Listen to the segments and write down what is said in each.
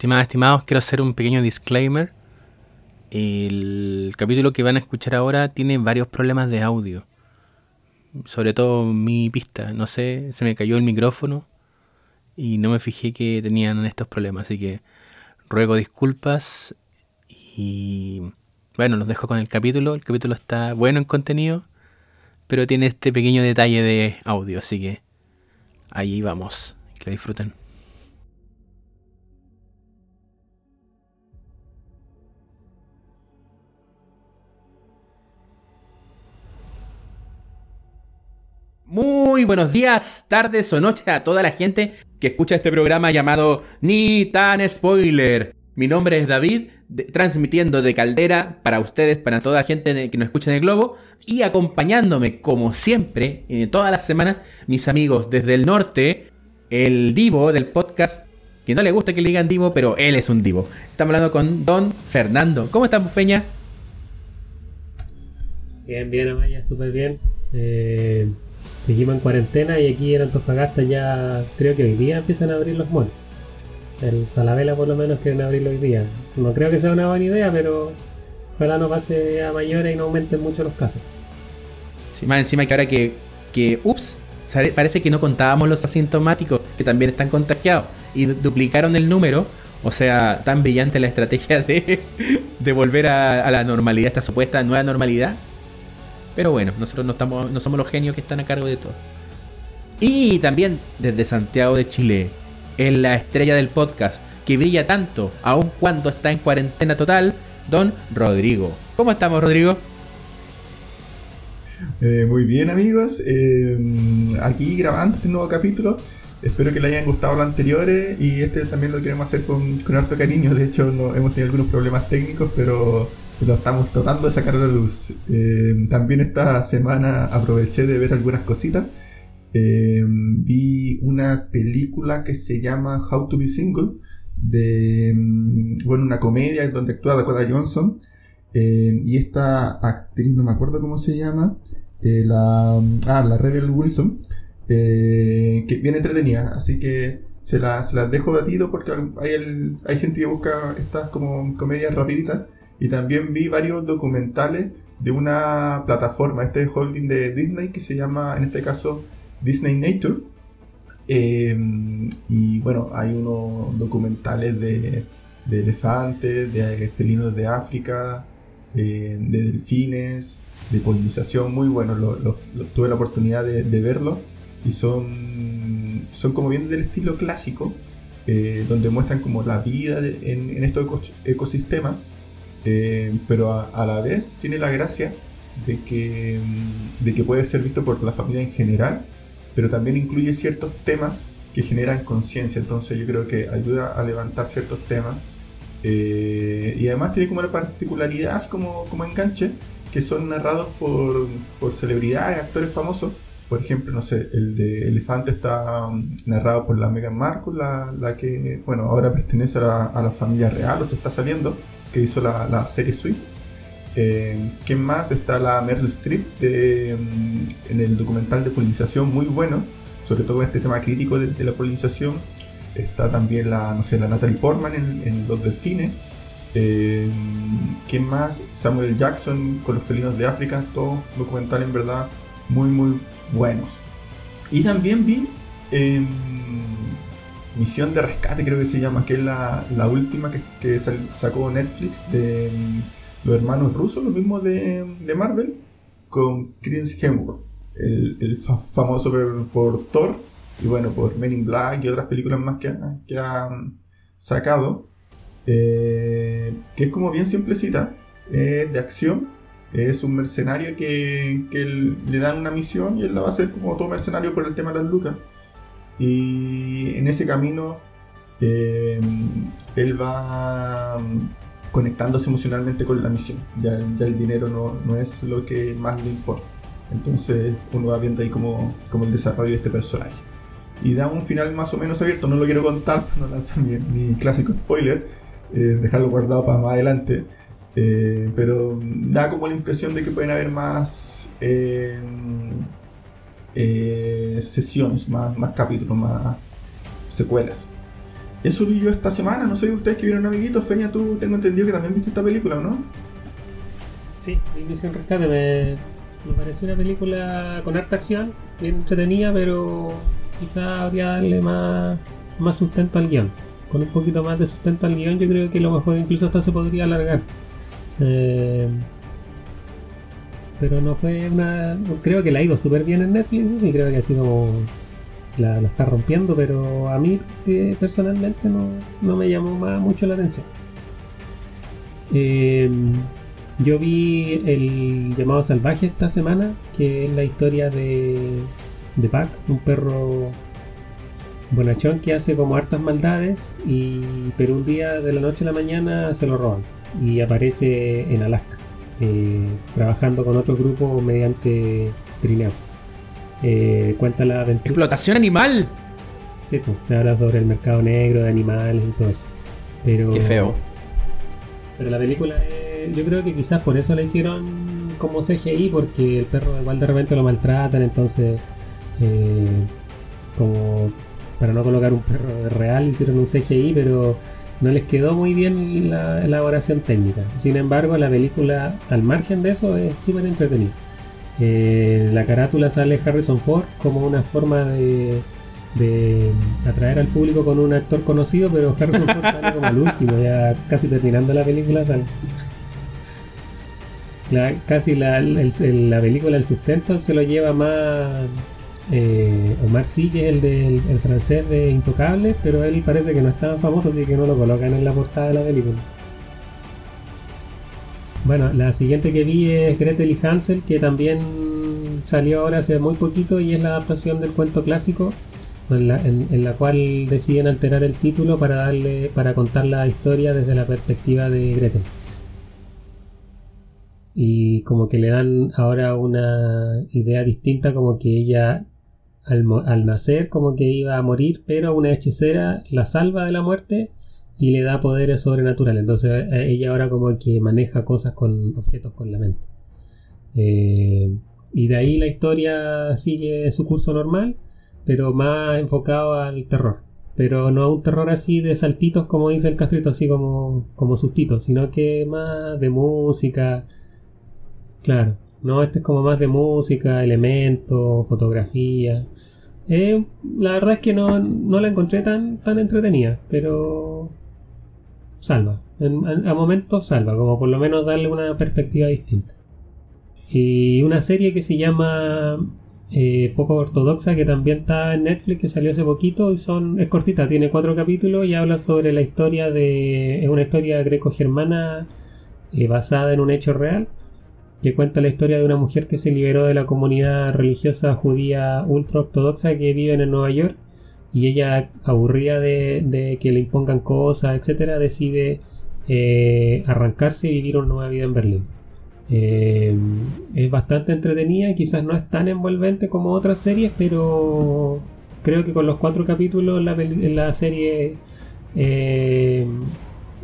Estimadas, estimados, quiero hacer un pequeño disclaimer. El capítulo que van a escuchar ahora tiene varios problemas de audio. Sobre todo mi pista. No sé, se me cayó el micrófono y no me fijé que tenían estos problemas. Así que ruego disculpas y bueno, los dejo con el capítulo. El capítulo está bueno en contenido, pero tiene este pequeño detalle de audio. Así que ahí vamos. Que lo disfruten. Muy buenos días, tardes o noches a toda la gente que escucha este programa llamado Ni tan spoiler. Mi nombre es David, transmitiendo de Caldera para ustedes, para toda la gente que nos escucha en el globo, y acompañándome, como siempre, en todas las semanas, mis amigos desde el norte, el divo del podcast, que no le gusta que le digan divo, pero él es un divo. Estamos hablando con Don Fernando. ¿Cómo estás, Bufeña? Bien, bien, Amaya, súper bien. Eh, seguimos en cuarentena y aquí en Antofagasta ya creo que hoy día empiezan a abrir los malls. El Falabella por lo menos quieren abrirlo hoy día. No creo que sea una buena idea, pero ojalá no pase a mayores y no aumenten mucho los casos. Sí, más encima que ahora que, que ups, parece que no contábamos los asintomáticos que también están contagiados y duplicaron el número. O sea, tan brillante la estrategia de, de volver a, a la normalidad, esta supuesta nueva normalidad, pero bueno, nosotros no, estamos, no somos los genios que están a cargo de todo. Y también desde Santiago de Chile, en la estrella del podcast, que brilla tanto, aun cuando está en cuarentena total, don Rodrigo. ¿Cómo estamos, Rodrigo? Eh, muy bien, amigos. Eh, aquí grabando este nuevo capítulo. Espero que les hayan gustado los anteriores y este también lo queremos hacer con, con harto cariño. De hecho, no, hemos tenido algunos problemas técnicos, pero lo estamos tratando de sacar a la luz. Eh, también esta semana aproveché de ver algunas cositas. Eh, vi una película que se llama How to Be Single, mm, bueno, una comedia donde actúa Dakota Johnson. Eh, y esta actriz, no me acuerdo cómo se llama, la, ah, la Rebel Wilson, que viene entretenida, así que se las la dejo batido porque hay, hay gente que busca estas como comedias rapiditas y también vi varios documentales de una plataforma, este holding de Disney que se llama, en este caso, Disney Nature. Em, y bueno, hay unos documentales de, elefantes, de felinos de África, eh, de delfines, de polinización, muy buenos. tuve la oportunidad de, verlo y son, son como bien del estilo clásico, eh, donde muestran como la vida en, estos ecosistemas eh, pero a, la vez tiene la gracia de que, mm, de que puede ser visto por la familia en general, pero también incluye ciertos temas que generan conciencia, entonces yo creo que ayuda a levantar ciertos temas. Eh, y además tiene como una particularidad, como, como enganche, que son narrados por, por celebridades, actores famosos. Por ejemplo, no sé, el de Elefante está mm, narrado por la Meghan Markle, la, la que, bueno, ahora pertenece a la, a la familia real, o se está saliendo que hizo la, serie Sweet. Eh, ¿Quién más? Está la Meryl Streep mm, en el documental de polinización, muy bueno, sobre todo este tema crítico de, la polinización. Está también la, no sé, la Natalie Portman en, Los Delfines. Eh, ¿Quién más? Samuel Jackson con los felinos de África, todos documentales en verdad muy, muy buenos. Y también vi em, Misión de Rescate, creo que se llama, que es la, última que, sacó Netflix de mm, los hermanos rusos, los mismos de, Marvel, con Chris Hemsworth, el, famoso por, Thor y bueno, por Men in Black y otras películas más que, que ha mm, sacado, eh, que es como bien simplecita, es de acción, es un mercenario que, que, le dan una misión y él la va a hacer como todo mercenario por el tema de las lucas. Y en ese camino eh, él va mm, conectándose emocionalmente con la misión. Ya, el dinero no, es lo que más le importa. Entonces uno va viendo ahí como, como el desarrollo de este personaje. Y da un final más o menos abierto, no lo quiero contar, no lanzar mi, clásico spoiler, eh, dejarlo guardado para más adelante. Eh, pero da como la impresión de que pueden haber más eh, sesiones, más, más capítulos, más secuelas. eso vi yo esta semana. No sé ustedes que vieron amiguitos. Feña, tú tengo entendido que también viste esta película, ¿o no? Sí, Misión Rescate me, me pareció una película con harta acción, bien entretenida, pero quizá habría darle más, más sustento al guion. Con un poquito más de sustento al guion, yo creo que lo mejor incluso hasta se podría alargar. Eh, pero no fue una. Creo que la ha ido súper bien en Netflix, sí, creo que así como la, está rompiendo, pero a mí que personalmente no, no me llamó más mucho la atención. Eh, yo vi el llamado salvaje esta semana, que es la historia de, de Pac, un perro bonachón que hace como hartas maldades, y, pero un día de la noche a la mañana se lo roban y aparece en Alaska, eh, trabajando con otro grupo mediante trineo. Eh, cuenta la aventura. ¡Explotación animal! Sí, pues, se habla sobre el mercado negro de animales y todo eso. Pero, Qué feo. Pero la película, eh, yo creo que quizás por eso la hicieron como CGI, porque el perro igual de repente lo maltratan, entonces, eh, como para no colocar un perro real, hicieron un CGI, pero no les quedó muy bien la elaboración técnica. Sin embargo, la película, al margen de eso, es súper entretenida. Eh, la carátula sale Harrison Ford como una forma de, de atraer al público con un actor conocido, pero Harrison Ford sale como el último, ya casi terminando la película sale. La- casi la, la película, el sustento se lo lleva más eh, Omar es el, el francés de Intocable, pero él parece que no es tan famoso, así que no lo colocan en la portada de la película. Bueno, la siguiente que vi es Gretel y Hansel, que también salió ahora hace muy poquito y es la adaptación del cuento clásico, en la, en la cual deciden alterar el título para darle, para contar la historia desde la perspectiva de Gretel. Y como que le dan ahora una idea distinta, como que ella al, nacer como que iba a morir, pero una hechicera la salva de la muerte y le da poderes sobrenaturales. Entonces eh, ella ahora como que maneja cosas con objetos con la mente. Eh, y de ahí la historia sigue su curso normal, pero más enfocado al terror. Pero no un terror así de saltitos como dice el castrito, así como, como sustitos, sino que más de música. Claro, no, este es como más de música, elementos, fotografía. Eh, la verdad es que no, no la encontré tan, tan entretenida, pero salva. En- a, momentos salva, como por lo menos darle una perspectiva distinta. Y una serie que se llama eh, Poco Ortodoxa, que también está en Netflix, que salió hace poquito, y son, es cortita, tiene cuatro capítulos y habla sobre la historia de. Es una historia greco-germana eh, basada en un hecho real, que cuenta la historia de una mujer que se liberó de la comunidad religiosa judía ultra ortodoxa que viven en Nueva York y ella, aburrida de, de que le impongan cosas, etcétera, decide eh, arrancarse y vivir una nueva vida en Berlín. Eh, es bastante entretenida, quizás no es tan envolvente como otras series, pero creo que con los cuatro capítulos la, la serie eh,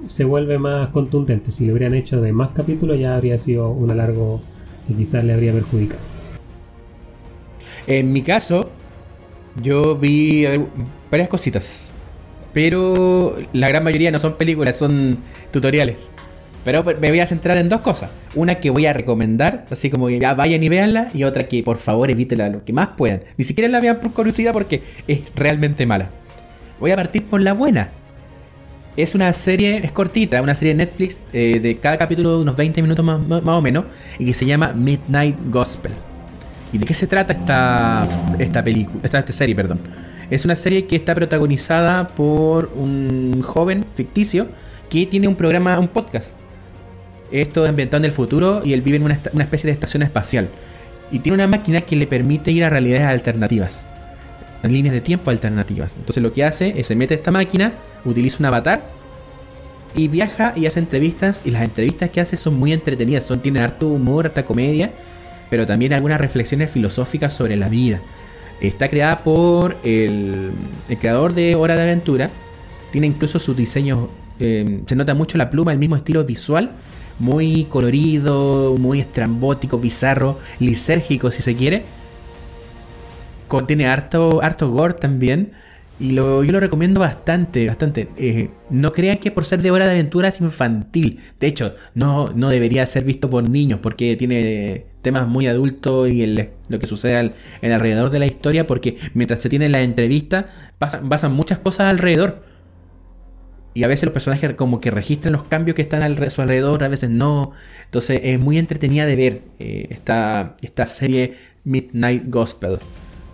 se vuelve más contundente. Si lo hubieran hecho de más capítulos ya habría sido un alargo y quizás le habría perjudicado. En mi caso, yo vi varias cositas. Pero la gran mayoría no son películas, son tutoriales. Pero me voy a centrar en dos cosas. Una que voy a recomendar, así como que ya vayan y véanla. Y otra que por favor evítela lo que más puedan. Ni siquiera la vean por curiosidad porque es realmente mala. Voy a partir por la buena. Es una serie, es cortita, una serie de Netflix eh, de cada capítulo de unos 20 minutos más, o menos. Y que se llama Midnight Gospel. ¿Y de qué se trata esta, esta película? Esta, serie, perdón. Es una serie que está protagonizada por un joven ficticio que tiene un programa, un podcast. Esto es ambientado en el futuro y él vive en una especie de estación espacial. Y tiene una máquina que le permite ir a realidades alternativas. Líneas de tiempo alternativas. Entonces lo que hace es se mete a esta máquina, utiliza un avatar y viaja y hace entrevistas. Y las entrevistas que hace son muy entretenidas. Son, tienen harto humor, harta comedia pero también algunas reflexiones filosóficas sobre la vida. Está creada por el, creador de Hora de Aventura. Tiene incluso sus diseños. eh, se nota mucho la pluma, el mismo estilo visual. Muy colorido, muy estrambótico, bizarro, lisérgico si se quiere. Contiene harto, harto gore también. Y lo, yo lo recomiendo bastante, bastante. Eh, no crean que por ser de hora de aventura es infantil. De hecho, no, no debería ser visto por niños porque tiene temas muy adultos y el- lo que sucede al- en alrededor de la historia porque mientras se tiene la entrevista pasan, pasan muchas cosas alrededor. Y a veces los personajes como que registran los cambios que están a su alrededor, a veces no. Entonces es muy entretenida de ver eh, esta, esta serie Midnight Gospel.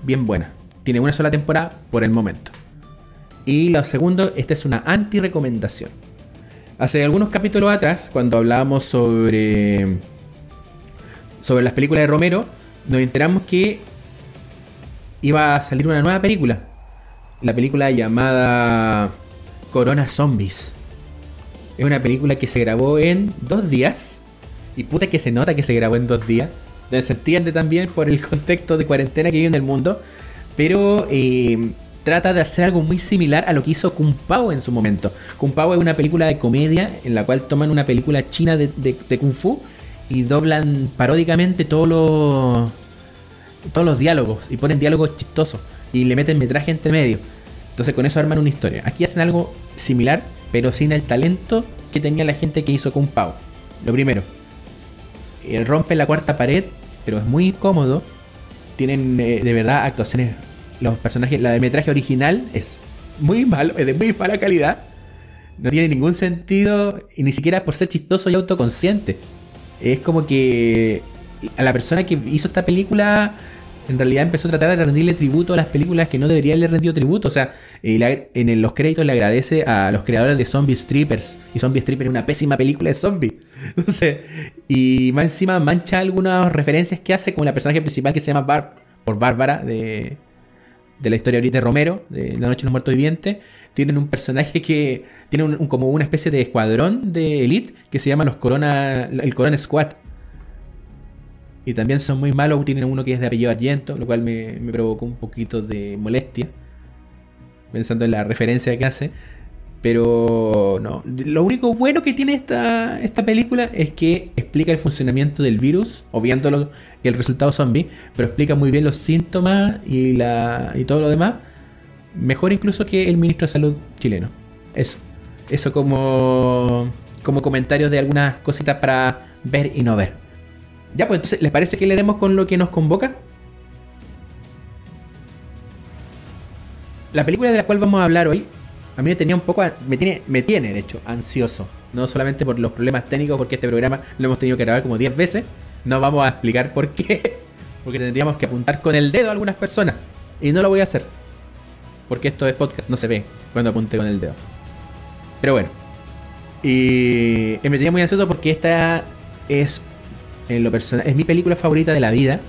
Bien buena. Tiene una sola temporada por el momento. Y lo segundo, esta es una anti-recomendación. Hace algunos capítulos atrás, cuando hablábamos sobre, sobre las películas de Romero, nos enteramos que iba a salir una nueva película. La película llamada Corona Zombies. Es una película que se grabó en dos días. Y puta que se nota que se grabó en dos días. Se entiende también por el contexto de cuarentena que vive en el mundo. Pero eh, trata de hacer algo muy similar a lo que hizo Kung Pao en su momento. Kung Pao es una película de comedia en la cual toman una película china de, de- Kung Fu y doblan paródicamente todos los, todos los diálogos y ponen diálogos chistosos y le meten metraje entre medio. Entonces con eso arman una historia. Aquí hacen algo similar, pero sin el talento que tenía la gente que hizo Kung Pao. Lo primero, eh, rompe la cuarta pared, pero es muy cómodo. Tienen eh, de verdad actuaciones. Los personajes, la de metraje original es muy malo, es de muy mala calidad. No tiene ningún sentido y ni siquiera por ser chistoso y autoconsciente. Es como que a la persona que hizo esta película en realidad empezó a tratar de rendirle tributo a las películas que no debería haberle rendido tributo. O sea, en los créditos le agradece a los creadores de Zombie Strippers. Y Zombie Strippers es una pésima película de zombie. Entonces, y más encima mancha algunas referencias que hace con la personaje principal que se llama Barb, por Bárbara, de, la historia ahorita de Romero, de La Noche de los Muertos Vivientes. Tienen un personaje que tiene un- como una especie de escuadrón de elite que se llama los Corona, el Corona Squad. Y también son muy malos. Tienen uno que es de apellido Argento, lo cual me, me provocó un poquito de molestia. Pensando en la referencia que hace. Pero no. Lo único bueno que tiene esta, esta película es que explica el funcionamiento del virus, obviando el resultado zombie, pero explica muy bien los síntomas y, la, y todo lo demás. Mejor incluso que el ministro de Salud chileno. Eso. Eso como, como comentarios de algunas cositas para ver y no ver. Ya, pues entonces, ¿les parece que le demos con lo que nos convoca? La película de la cual vamos a hablar hoy, a mí me tenía un poco, me tiene, me tiene de hecho ansioso. No solamente por los problemas técnicos, porque este programa lo hemos tenido que grabar como 10 veces. No vamos a explicar por qué. Porque tendríamos que apuntar con el dedo a algunas personas. Y no lo voy a hacer. Porque esto es podcast, no se ve cuando apunte con el dedo. Pero bueno. Y me tenía muy ansioso porque esta es en lo personal, es mi película favorita de la vida.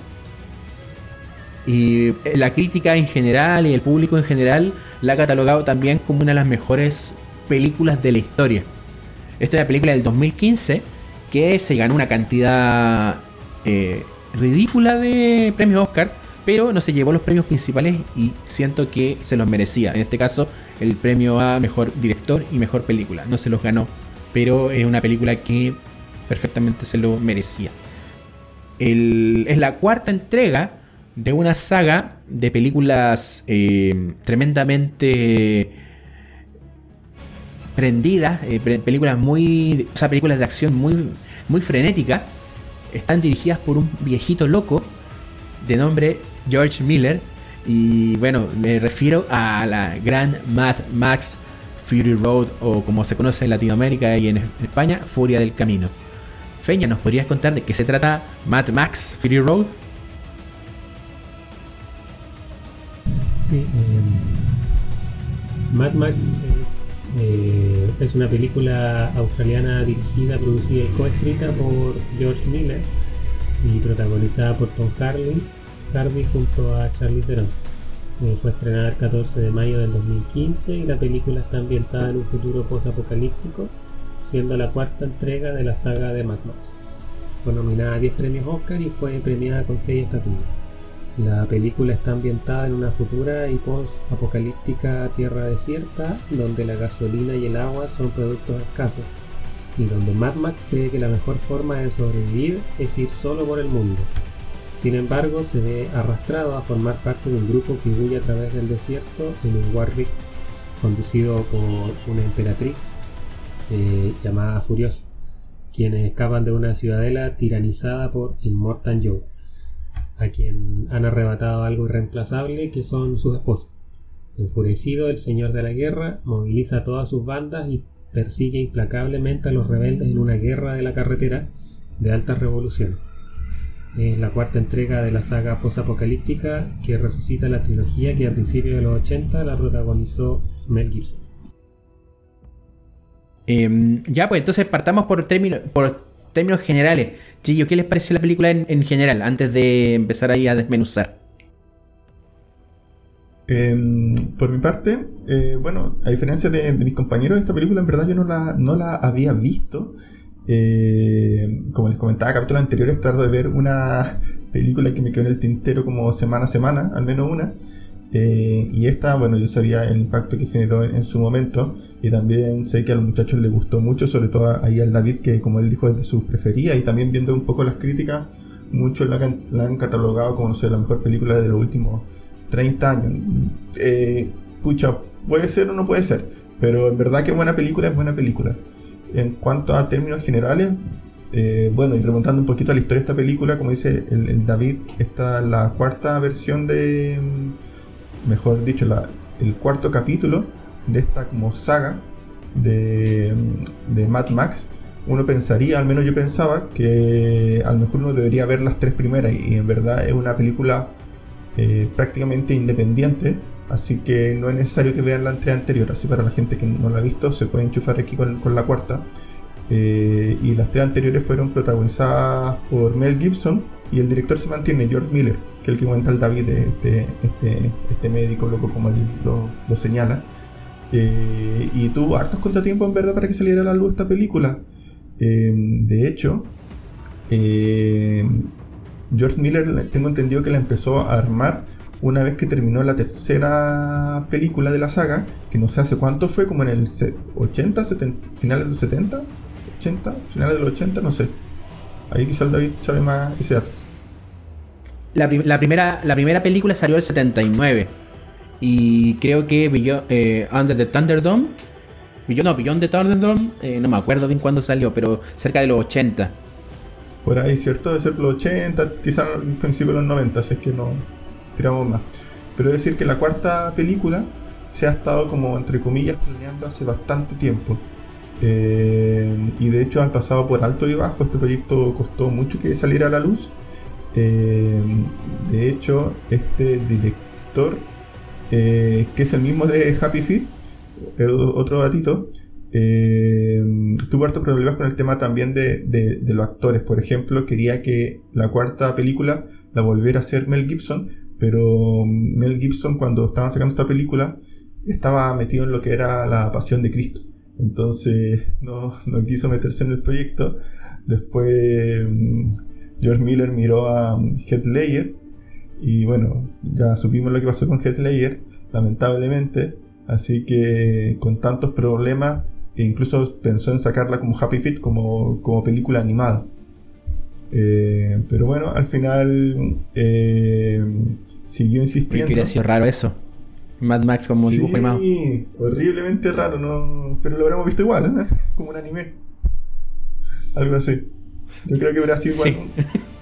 Y la crítica en general y el público en general la ha catalogado también como una de las mejores películas de la historia. Esta es una película del 2015 que se ganó una cantidad eh, ridícula de premios Oscar, pero no se llevó los premios principales y siento que se los merecía. En este caso, el premio a mejor director y mejor película. No se los ganó, pero es una película que perfectamente se lo merecía. Es la cuarta entrega de una saga de películas eh, tremendamente prendidas, eh, películas muy, o sea, películas de acción muy, muy frenéticas. Están dirigidas por un viejito loco de nombre George Miller. Y bueno, me refiero a la gran Mad Max Fury Road, o como se conoce en Latinoamérica y en España, Furia del Camino. Feña, ¿nos podrías contar de qué se trata Mad Max Fury Road? Sí, eh, Mad Max es, eh, es una película australiana dirigida, producida y coescrita por George Miller y protagonizada por Tom Hardy, Hardy junto a Charlie Theron. Eh, fue estrenada el 14 de mayo del 2015 y la película está ambientada en un futuro post-apocalíptico, siendo la cuarta entrega de la saga de Mad Max. Fue nominada a 10 premios Oscar y fue premiada con 6 estatuillas. La película está ambientada en una futura y post-apocalíptica tierra desierta, donde la gasolina y el agua son productos escasos, y donde Mad Max cree que la mejor forma de sobrevivir es ir solo por el mundo. Sin embargo, se ve arrastrado a formar parte de un grupo que huye a través del desierto en un Warwick conducido por una emperatriz eh, llamada Furiosa, quienes escapan de una ciudadela tiranizada por Immortan Joe, a quien han arrebatado algo irreemplazable que son sus esposas. Enfurecido, el señor de la guerra moviliza a todas sus bandas y persigue implacablemente a los rebeldes en una guerra de la carretera de alta revolución. Es la cuarta entrega de la saga posapocalíptica que resucita la trilogía que a principios de los 80 la protagonizó Mel Gibson. Em, ya, pues entonces partamos por, términos por términos generales. Chillo, ¿qué les pareció la película en, general antes de empezar ahí a desmenuzar? Em, por mi parte, eh, bueno, a diferencia de, mis compañeros, esta película en verdad yo no la, no la había visto. Eh, como les comentaba, capítulos anteriores, tardo de ver una película que me quedó en el tintero como semana a semana, al menos una. Eh, y esta, bueno, yo sabía el impacto que generó en, su momento y también sé que a los muchachos les gustó mucho, sobre todo ahí al David, que como él dijo es de sus preferidas y también viendo un poco las críticas, muchos la, han catalogado como, no sé, la mejor película de los últimos 30 años. Eh, pucha, puede ser o no puede ser, pero en verdad que buena película es buena película. En cuanto a términos generales, eh, bueno, y remontando un poquito a la historia de esta película, como dice el, David, esta es la cuarta versión de, mejor dicho, el cuarto capítulo de esta como saga de, de Mad Max. Uno pensaría, al menos yo pensaba, que a lo mejor uno debería ver las tres primeras y, en verdad es una película eh, prácticamente independiente Así que no es necesario que vean la entrega anterior. Así para la gente que no la ha visto, se puede enchufar aquí con, la cuarta. Eh, y las tres anteriores fueron protagonizadas por Mel Gibson y el director se mantiene George Miller, que es el que cuenta el David, este, este, este médico loco como él lo, señala. Eh, y tuvo hartos contratiempos en verdad para que saliera a la luz esta película. Eh, de hecho, George Miller tengo entendido que la empezó a armar una vez que terminó la tercera película de la saga, que no sé hace cuánto fue, como en el 80, 70, finales de los 70, 80, finales de los 80, no sé. Ahí quizá el David sabe más ese dato. La, primera, la primera película salió el 79. Y creo que eh, Under the Thunderdome. no, Beyond the Thunderdome. Eh, no me acuerdo bien cuándo salió, pero cerca de los 80. Por ahí, ¿cierto? De ser los 80, quizá al principio de los 90, así es que no, tiramos más. Pero es decir que la cuarta película se ha estado como, entre comillas, planeando hace bastante tiempo. Eh, y de hecho han pasado por alto y bajo. Este proyecto costó mucho que saliera a la luz. Eh, de hecho, este director, eh, que es el mismo de Happy Feet, otro datito, tuvo harto problemas con el tema también de, de, los actores. Por ejemplo, quería que la cuarta película la volviera a hacer Mel Gibson, pero Mel Gibson cuando estaban sacando esta película estaba metido en lo que era la pasión de Cristo. Entonces no, no quiso meterse en el proyecto. Después mm, George Miller miró a mm, Heath Ledger y bueno, ya supimos lo que pasó con Heath Ledger, lamentablemente. Así que con tantos problemas, e incluso pensó en sacarla como Happy Feet, como, como película animada. Eh, pero bueno, al final eh, siguió insistiendo. Hubiera sido raro eso. Mad Max como sí, dibujo animado. horriblemente raro, ¿no? pero lo habríamos visto igual, ¿no? como un anime. Algo así. Yo creo que hubiera sido igual.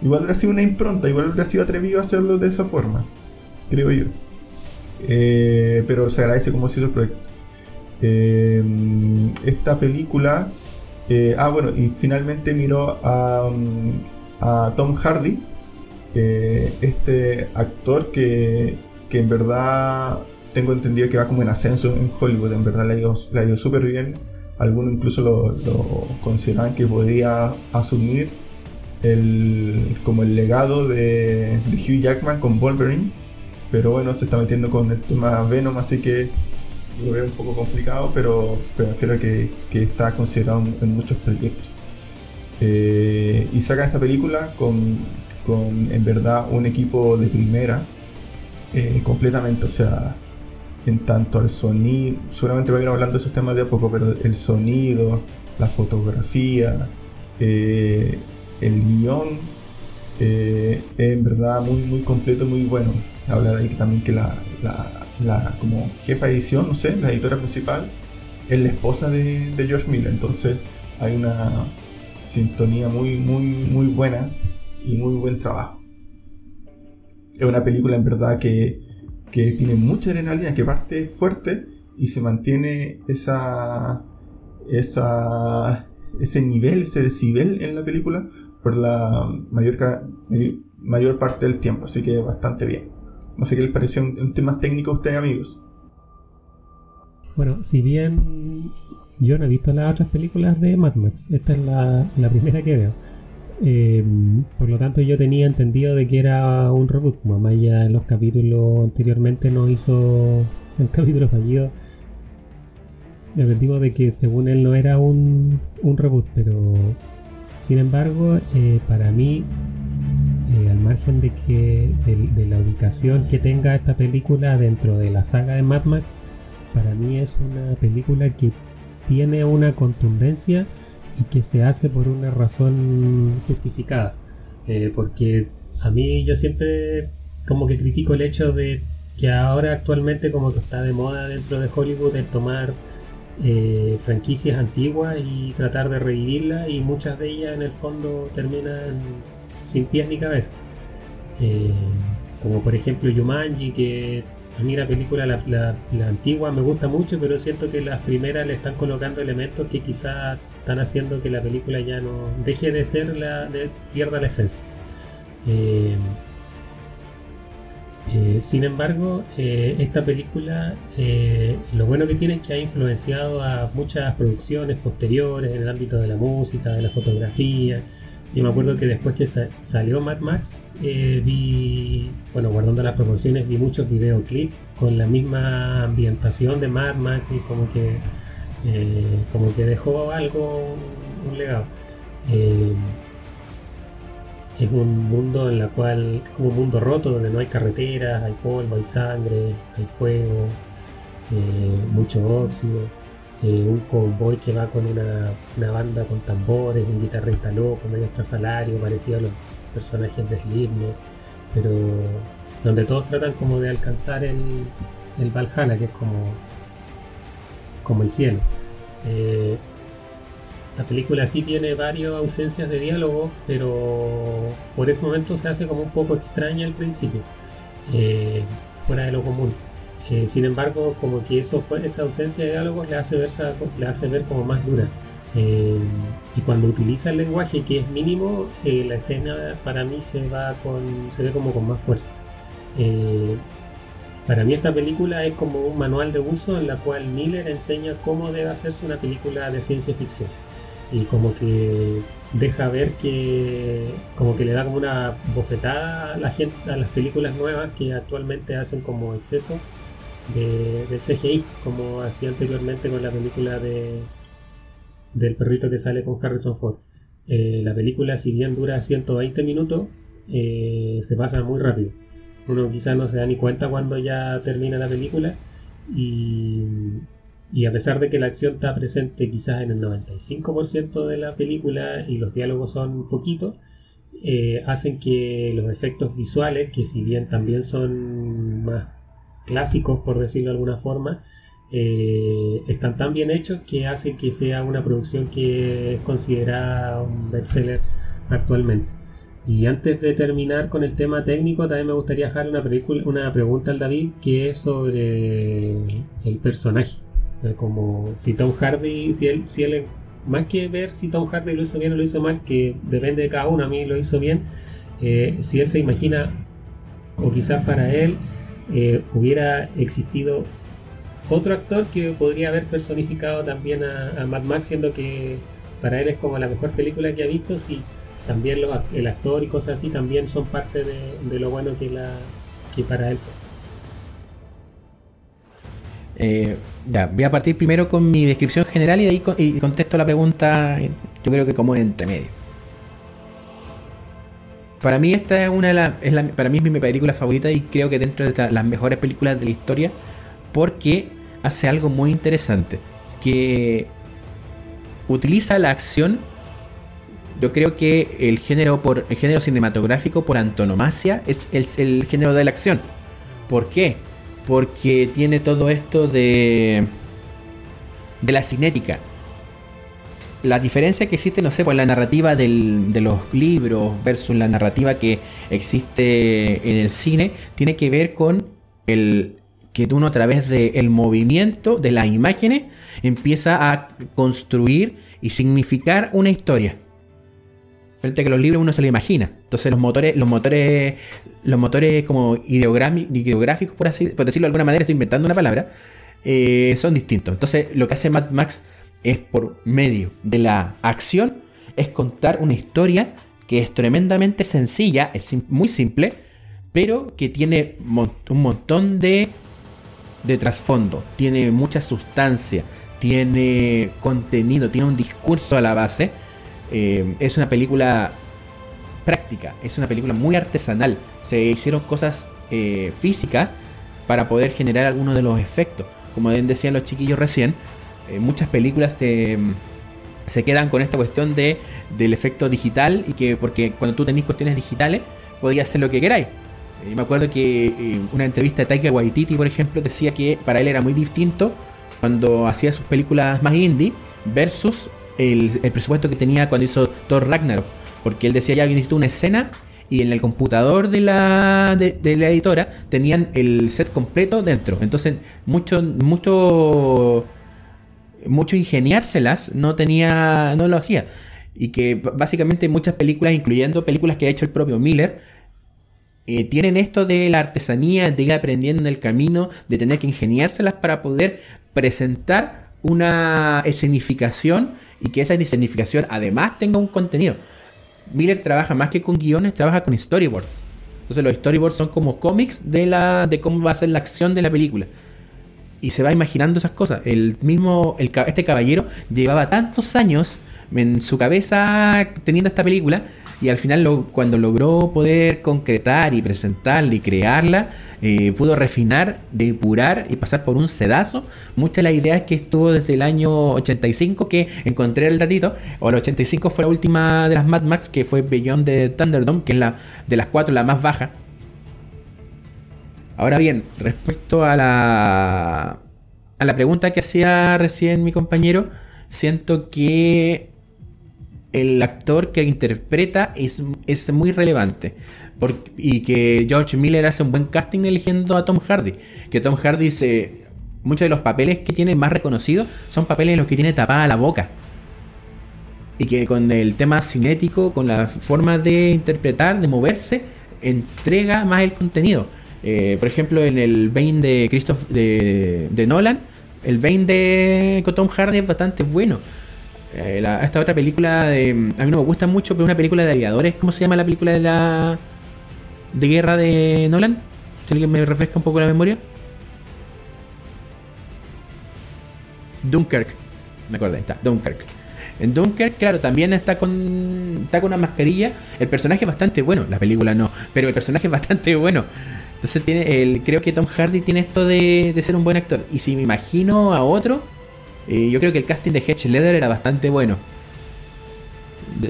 Igual hubiera sido una impronta, igual hubiera sido atrevido a hacerlo de esa forma. Creo yo. Eh, pero se agradece como si hizo el proyecto. esta película eh, ah, bueno, y finalmente miró a, mm, Tom Hardy, este actor que, en verdad tengo entendido que va como en ascenso en Hollywood, en verdad le ha ido, súper bien. Algunos incluso lo, lo, consideran que podría asumir el, como el legado de, de Hugh Jackman con Wolverine, pero bueno, se está metiendo con el tema Venom, así que lo veo un poco complicado, pero, prefiero que, que está considerado en muchos proyectos. Eh, y sacan esta película con, con, en verdad, un equipo de primera eh, completamente, o sea, en tanto al sonido, seguramente voy a ir hablando de esos temas de a poco, pero el sonido, la fotografía, eh, el guion, eh, es en verdad muy, muy completo, muy bueno. Habla de ahí también que la, la, la como jefa de edición, no sé, la editora principal, es la esposa de, de George Miller. Entonces hay una sintonía muy, muy, muy buena y muy buen trabajo. Es una película en verdad que, que tiene mucha adrenalina, que parte fuerte y se mantiene esa, esa, ese nivel, ese decibel en la película por la mayor, mayor parte del tiempo, así que bastante bien. No sé qué les pareció un tema técnico a ustedes, amigos. Bueno, si bien yo no he visto las otras películas de Mad Max, esta es la, la primera que veo. Eh, por lo tanto, yo tenía entendido de que era un reboot. Mamá ya en los capítulos anteriormente no hizo el capítulo fallido. Les de que según él no era un, un reboot, pero sin embargo, eh, para mí, eh, al margen de que de, la ubicación que tenga esta película dentro de la saga de Mad Max, para mí es una película que tiene una contundencia y que se hace por una razón justificada. Eh, porque a mí yo siempre como que critico el hecho de que ahora actualmente como que está de moda dentro de Hollywood el tomar eh, franquicias antiguas y tratar de revivirlas y muchas de ellas en el fondo terminan sin pies ni cabeza. Eh, como por ejemplo Yumanji, que a mí la película, la, antigua, me gusta mucho, pero siento que las primeras le están colocando elementos que quizás están haciendo que la película ya no deje de ser la, pierda la esencia. Eh, eh, sin embargo, eh, esta película, lo bueno que tiene es que ha influenciado a muchas producciones posteriores en el ámbito de la música, de la fotografía. Yo me acuerdo que después que salió Mad Max, vi, bueno, guardando las proporciones, vi muchos videoclips con la misma ambientación de Mad Max y como que, como que dejó algo, un legado. Es un mundo en el cual es como un mundo roto donde no hay carreteras, hay polvo, hay sangre, hay fuego, eh, mucho óxido, eh, un cowboy que va con una, banda con tambores, un guitarrista loco, medio estrafalario, parecido a los personajes de Slipknot, pero donde todos tratan como de alcanzar el, el Valhalla, que es como, como el cielo. Eh, la película sí tiene varias ausencias de diálogo, pero por ese momento se hace como un poco extraña al principio, eh, fuera de lo común. Eh, sin embargo, como que eso fue, esa ausencia de diálogo le hace ver, le hace ver como más dura. Eh, y cuando utiliza el lenguaje que es mínimo, la escena para mí se va con, se ve como con más fuerza. para mí esta película es como un manual de uso en la cual Miller enseña cómo debe hacerse una película de ciencia ficción y como que deja ver que como que le da como una bofetada a la gente a las películas nuevas que actualmente hacen como exceso de, del CGI como hacía anteriormente con la película de del perrito que sale con Harrison Ford. Eh, la película si bien dura 120 minutos eh, se pasa muy rápido. Uno quizás no se da ni cuenta cuando ya termina la película y y a pesar de que la acción está presente quizás en el 95% de la película y los diálogos son poquitos, eh, hacen que los efectos visuales, que si bien también son más clásicos por decirlo de alguna forma, eh, están tan bien hechos que hacen que sea una producción que es considerada un bestseller actualmente. Y antes de terminar con el tema técnico, también me gustaría dejar una, una pregunta al David que es sobre el personaje. Eh, como si Tom Hardy, si él, si él, más que ver si Tom Hardy lo hizo bien o lo hizo mal, que depende de cada uno, a mí lo hizo bien, eh, si él se imagina, o quizás para él eh, hubiera existido otro actor que podría haber personificado también a, Mad Max, siendo que para él es como la mejor película que ha visto, si también el actor y cosas así también son parte de, lo bueno que, la, que para él fue. Eh, ya, voy a partir primero con mi descripción general y de ahí contesto la pregunta, yo creo que como entre medio. Para mí esta es una de las, para mí es mi película favorita y creo que dentro de las mejores películas de la historia porque hace algo muy interesante, que utiliza la acción yo creo que el género por el género cinematográfico por antonomasia es el, el género de la acción. ¿Por qué? Porque tiene todo esto de de la cinética. La diferencia que existe, no sé, pues la narrativa del, de los libros versus la narrativa que existe en el cine, tiene que ver con el que uno a través del movimiento de las imágenes empieza a construir y significar una historia. Frente a que los libros uno se lo imagina. Entonces los motores, los motores, los motores como ideográficos, por así, por decirlo de alguna manera, estoy inventando una palabra, eh, son distintos. Entonces lo que hace Mad Max es por medio de la acción, es contar una historia que es tremendamente sencilla, es muy simple, pero que tiene un montón de, de trasfondo, tiene mucha sustancia, tiene contenido, tiene un discurso a la base. Eh, es una película práctica, es una película muy artesanal. Se hicieron cosas eh, físicas para poder generar algunos de los efectos. Como decían los chiquillos recién, eh, muchas películas se quedan con esta cuestión de, del efecto digital y que porque cuando tú tenés cuestiones digitales podías hacer lo que queráis. me acuerdo que una entrevista de Taika Waititi, por ejemplo, decía que para él era muy distinto cuando hacía sus películas más indie versus el, presupuesto que tenía cuando hizo Thor Ragnarok. Porque él decía, ya necesito una escena y en el computador de la, de, la editora tenían el set completo dentro. Entonces, mucho, mucho, mucho ingeniárselas no tenía, no lo hacía. Y que básicamente muchas películas, incluyendo películas que ha hecho el propio Miller, eh, tienen esto de la artesanía, de ir aprendiendo en el camino, de tener que ingeniárselas para poder presentar una escenificación y que esa escenificación además tenga un contenido. Miller trabaja más que con guiones, trabaja con storyboards. Entonces los storyboards son como cómics de la de cómo va a ser la acción de la película. Y se va imaginando esas cosas. El mismo este caballero llevaba tantos años en su cabeza teniendo esta película y al final cuando logró poder concretar y presentarla y crearla, eh, pudo refinar, depurar y pasar por un sedazo muchas de las ideas que estuvo desde el año 85 que encontré el datito, o el 85 fue la última de las Mad Max que fue Beyond the Thunderdome, que es la de las cuatro la más baja. Ahora bien, respecto a la a la pregunta que hacía recién mi compañero, siento que el actor que interpreta es, es muy relevante. y que George Miller hace un buen casting eligiendo a Tom Hardy. Que Tom Hardy se. Muchos de los papeles que tiene más reconocidos son papeles en los que tiene tapada la boca. Y que con el tema cinético, con la forma de interpretar, de moverse, entrega más el contenido. Eh, por ejemplo, en el Bane de Christoph de, de Nolan, el Bane de Tom Hardy es bastante bueno eh, esta otra película de. A mí no me gusta mucho, pero una película de aviadores. ¿Cómo se llama la película de la. de guerra de Nolan? Si alguien me refresca un poco la memoria. Dunkirk. Me acuerdo, ahí está, Dunkirk. En Dunkirk, claro, también está con, está con una mascarilla. El personaje es bastante bueno, la película no, pero el personaje es bastante bueno. Entonces tiene el, creo que Tom Hardy tiene esto de, de ser un buen actor. Y si me imagino a otro, eh, yo creo que el casting de Hedge Leather era bastante bueno.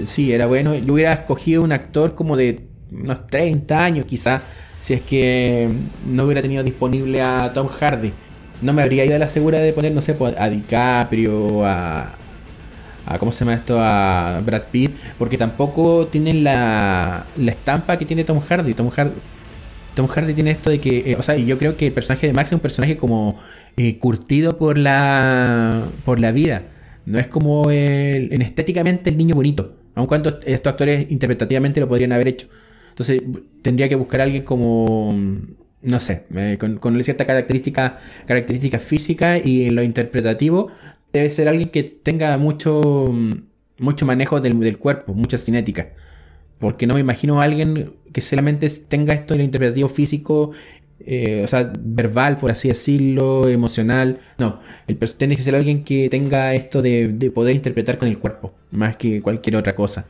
sí, era bueno. Yo hubiera escogido un actor como de unos 30 años quizá, si es que no hubiera tenido disponible a Tom Hardy. No me habría ido a la segura de poner, no sé, pues, a DiCaprio, a, a ¿cómo se llama esto? A Brad Pitt, porque tampoco tienen la, la estampa que tiene Tom Hardy. Tom Hardy, Tom Hardy tiene esto de que, eh, o sea, y yo creo que el personaje de Max es un personaje como eh, curtido por la, por la vida. No es como el, en estéticamente el niño bonito. Aun cuando estos actores interpretativamente lo podrían haber hecho. Entonces tendría que buscar a alguien como, no sé, eh, con, con, cierta característica, características físicas y en lo interpretativo debe ser alguien que tenga mucho, mucho manejo del cuerpo, mucha cinética. Porque no me imagino a alguien que solamente tenga esto en lo interpretativo físico eh, o sea, verbal, por así decirlo, emocional. No, el tiene que ser alguien que tenga esto de, poder interpretar con el cuerpo, más que cualquier otra cosa.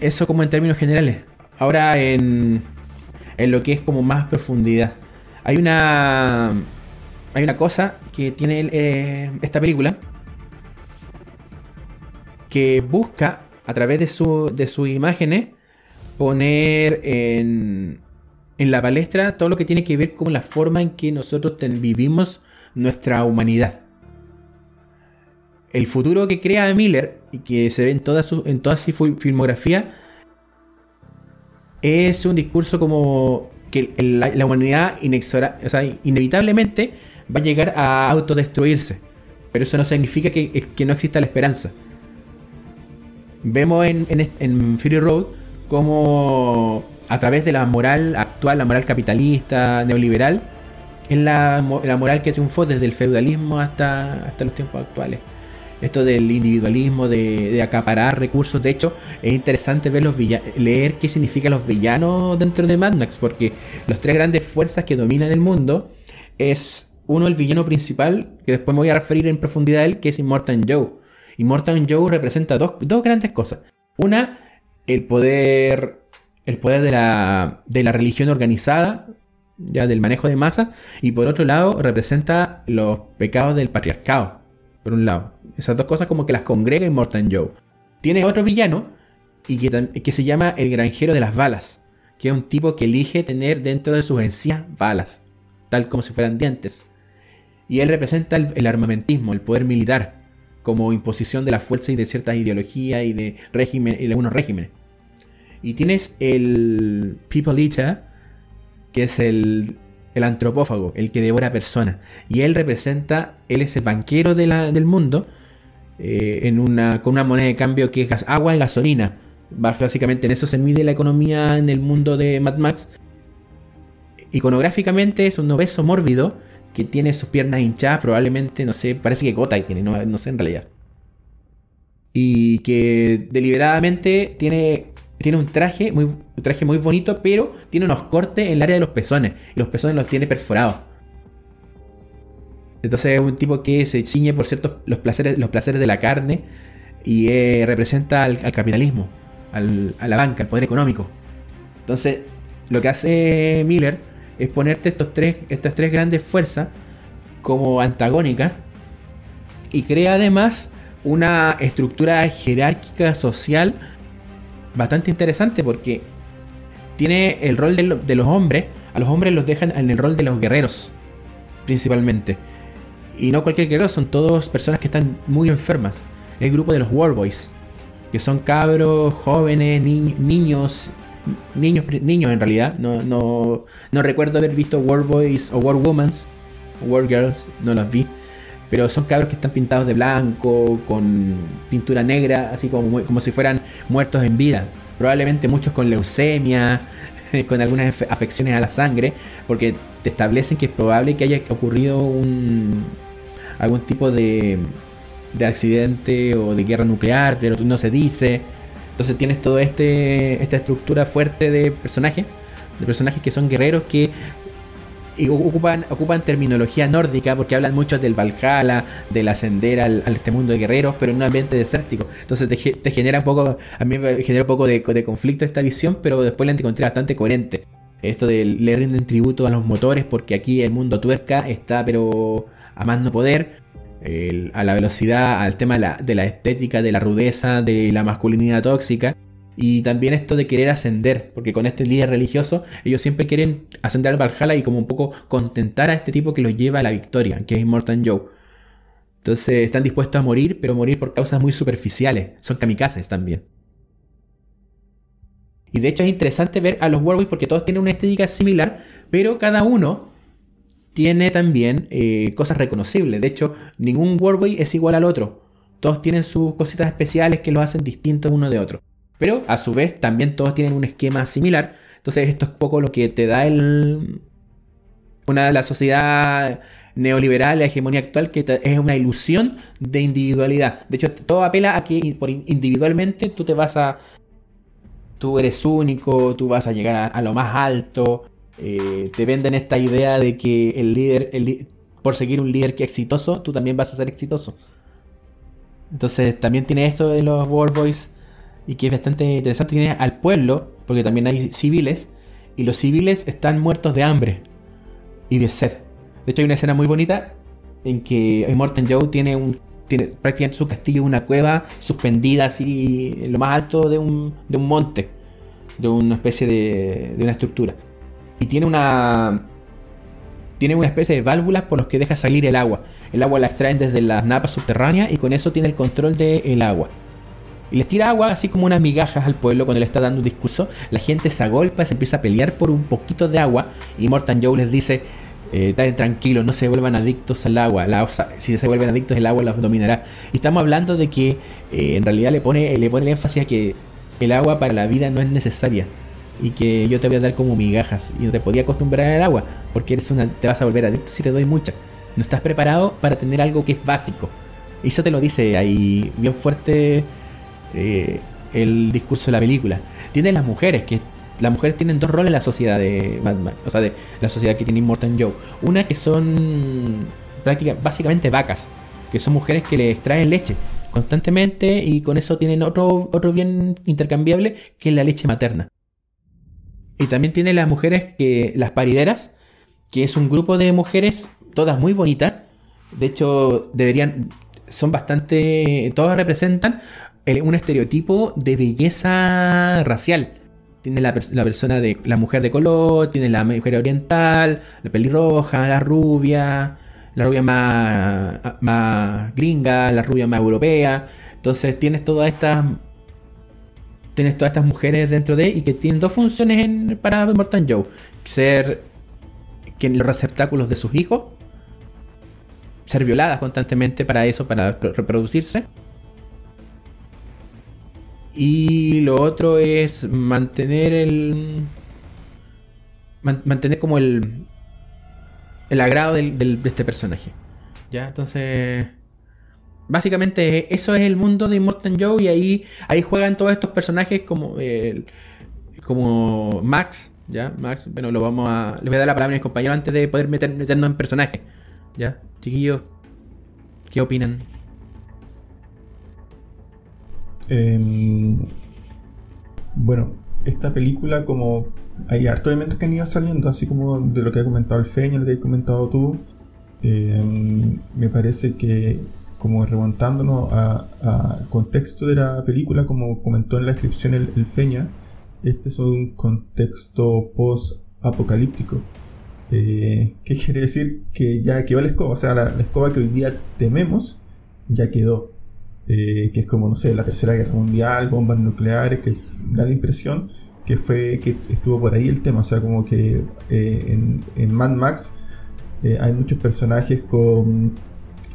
Eso como en términos generales. Ahora en, en lo que es como más profundidad. Hay una hay una cosa que tiene eh, esta película que busca, a través de, su, de sus imágenes, poner en, en la palestra todo lo que tiene que ver con la forma en que nosotros vivimos nuestra humanidad. El futuro que crea Miller y que se ve en toda su, en toda su filmografía es un discurso como que la, humanidad inevitablemente va a llegar a autodestruirse. Pero eso no significa que, no exista la esperanza. Vemos en, en, Fury Road como a través de la moral actual, la moral capitalista, neoliberal, es la, la moral que triunfó desde el feudalismo hasta, hasta los tiempos actuales esto del individualismo, de, acaparar recursos. De hecho, es interesante ver los leer qué significan los villanos dentro de Mad Max, porque los tres grandes fuerzas que dominan el mundo es uno el villano principal, que después me voy a referir en profundidad a él, que es Immortan Joe. Immortan Joe representa dos, dos grandes cosas. Una, el poder, el poder de la, de la religión organizada, ya del manejo de masa, y por otro lado representa los pecados del patriarcado por un lado. Esas dos cosas como que las congrega en Morton Joe. Tiene otro villano y que, que se llama el granjero de las balas, que es un tipo que elige tener dentro de sus encías balas, tal como si fueran dientes. Y él representa el, armamentismo, el poder militar, como imposición de la fuerza y de ciertas ideologías y de régimen y de algunos regímenes. Y tienes el People que es el, el antropófago, el que devora personas. Y él representa, él es el banquero del mundo, eh, en una, con una moneda de cambio que es agua y gasolina. Básicamente en eso se mide la economía en el mundo de Mad Max. Iconográficamente es un obeso mórbido que tiene sus piernas hinchadas, probablemente, no sé, parece que gota y tiene, no, no sé en realidad. Y que deliberadamente tiene tiene un traje muy, un traje muy bonito, pero tiene unos cortes en el área de los pezones. Y los pezones los tiene perforados. Entonces es un tipo que se ciñe por ciertos los placeres, los placeres de la carne y eh, representa al, capitalismo, a la banca, al poder económico. Entonces, lo que hace Miller es ponerte estos tres, estas tres grandes fuerzas como antagónicas y crea además una estructura jerárquica social bastante interesante porque tiene el rol de, los hombres. A los hombres los dejan en el rol de los guerreros, principalmente. Y no cualquier guerrero, son todos personas que están muy enfermas. El grupo de los War Boys, que son cabros, jóvenes, niños, niños, niños en realidad. No, no, no recuerdo haber visto War Boys o War Womans, War Girls, no los vi. Pero son cabros que están pintados de blanco, con pintura negra, así como, como si fueran muertos en vida. Probablemente muchos con leucemia, con algunas afecciones a la sangre, porque te establecen que es probable que haya ocurrido un, algún tipo de, de accidente o de guerra nuclear, pero no se dice. Entonces tienes toda este, esta estructura fuerte de personajes, de personajes que son guerreros que ocupan, ocupan terminología nórdica porque hablan mucho del Valhalla, del ascender al, este mundo de guerreros, pero en un ambiente desértico. Entonces te, genera un poco, a mí me genera un poco de, conflicto esta visión, pero después la encontré bastante coherente. Esto de le rinden tributo a los motores porque aquí el mundo tuerca está pero a más no poder. A la velocidad, al tema de la estética, de la rudeza, de la masculinidad tóxica. Y también esto de querer ascender, porque con este líder religioso ellos siempre quieren ascender al Valhalla y como un poco contentar a este tipo que los lleva a la victoria, que es Immortan Joe. Entonces están dispuestos a morir, pero morir por causas muy superficiales. Son kamikazes también. Y de hecho es interesante ver a los Warwick porque todos tienen una estética similar, pero cada uno tiene también eh, cosas reconocibles. De hecho, ningún Warwick es igual al otro. Todos tienen sus cositas especiales que los hacen distintos uno de otro. Pero a su vez también todos tienen un esquema similar. Entonces esto es poco lo que te da el... Una de la sociedad neoliberal, la hegemonía actual, que es una ilusión de individualidad. De hecho, todo apela a que individualmente tú te vas a... Tú eres único, tú vas a llegar a, lo más alto. Eh, te venden esta idea de que el líder, por seguir un líder que es exitoso, tú también vas a ser exitoso. Entonces también tiene esto de los World Boys y que es bastante interesante, tiene al pueblo, porque también hay civiles, y los civiles están muertos de hambre y de sed. De hecho, hay una escena muy bonita en que Immortan Joe tiene un, tiene prácticamente su castillo una cueva suspendida así en lo más alto de un, de un monte, de una especie de, de una estructura. Y tiene una tiene una especie de válvulas por los que deja salir el agua. El agua la extraen desde las napas subterráneas y con eso tiene el control del agua. Y les tira agua así como unas migajas al pueblo cuando le está dando un discurso. La gente se agolpa, se empieza a pelear por un poquito de agua. Y Morton Joe les dice: eh, tranquilos, no se vuelvan adictos al agua. La, si se vuelven adictos, el agua los dominará. Y estamos hablando de que eh, en realidad le pone, le pone el énfasis a que el agua para la vida no es necesaria y que yo te voy a dar como migajas y no te podía acostumbrar al agua porque eres una, te vas a volver adicto si te doy mucha. No estás preparado para tener algo que es básico. Y eso te lo dice ahí bien fuerte eh, el discurso de la película. Tienen las mujeres, que las mujeres tienen dos roles en la sociedad de Mad o sea, de la sociedad que tiene Immortal Joe. Una que son prácticamente, básicamente vacas, que son mujeres que le extraen leche constantemente y con eso tienen otro, otro bien intercambiable que es la leche materna. Y también tiene las mujeres que. las parideras, que es un grupo de mujeres, todas muy bonitas. De hecho, deberían. son bastante. todas representan un estereotipo de belleza racial. Tiene la, persona de. la mujer de color, tiene la mujer oriental, la pelirroja, la rubia, la rubia más, más gringa, la rubia más europea. Entonces tienes todas estas tienes todas estas mujeres dentro de y que tienen dos funciones en, para Morton Joe. Ser que los receptáculos de sus hijos, ser violadas constantemente para eso, para reproducirse. Y lo otro es mantener el... mantener como el... El agrado de este personaje. ¿Ya? Entonces básicamente eso es el mundo de Immortal Joe y ahí, ahí juegan todos estos personajes como, como Max, ¿ya? Max, bueno, lo vamos a... Les voy a dar la palabra a mis compañeros antes de poder meternos en personaje, ¿ya? Chiquillos, ¿qué opinan? Em, bueno, esta película como... Hay harto elementos que han ido saliendo, así como de lo que ha comentado el Feña, lo que has comentado tú. Em, me parece que como remontándonos al contexto de la película, como comentó en la descripción el, Feña, este es un contexto post-apocalíptico. Eh, ¿Qué quiere decir? Que ya quedó la escoba, o sea, la, escoba que hoy día tememos ya quedó. Eh, que es como, no sé, la Tercera Guerra Mundial, bombas nucleares, que da la impresión que fue que estuvo por ahí el tema, o sea, como que eh, en, en Mad Max hay muchos personajes con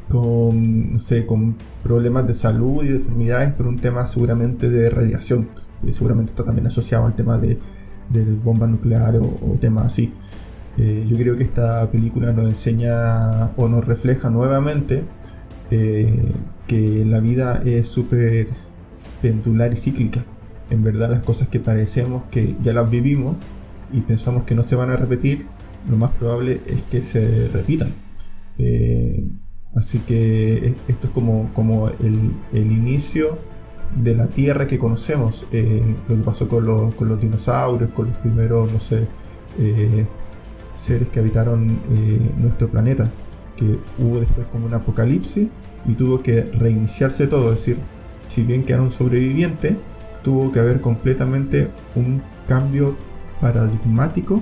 con, no sé, con problemas de salud y deformidades por un tema seguramente de radiación, que seguramente está también asociado al tema de, bomba nuclear o, temas así. Eh, yo creo que esta película nos enseña o nos refleja nuevamente eh, que la vida es súper pendular y cíclica. En verdad las cosas que parecemos que ya las vivimos y pensamos que no se van a repetir, lo más probable es que se repitan. Eh, Así que esto es como, el, inicio de la Tierra que conocemos, eh, lo que pasó con, los dinosaurios, con los primeros, eh, seres que habitaron eh, nuestro planeta, que hubo después como un apocalipsis y tuvo que reiniciarse todo, es decir, si bien quedaron sobrevivientes, tuvo que haber completamente un cambio paradigmático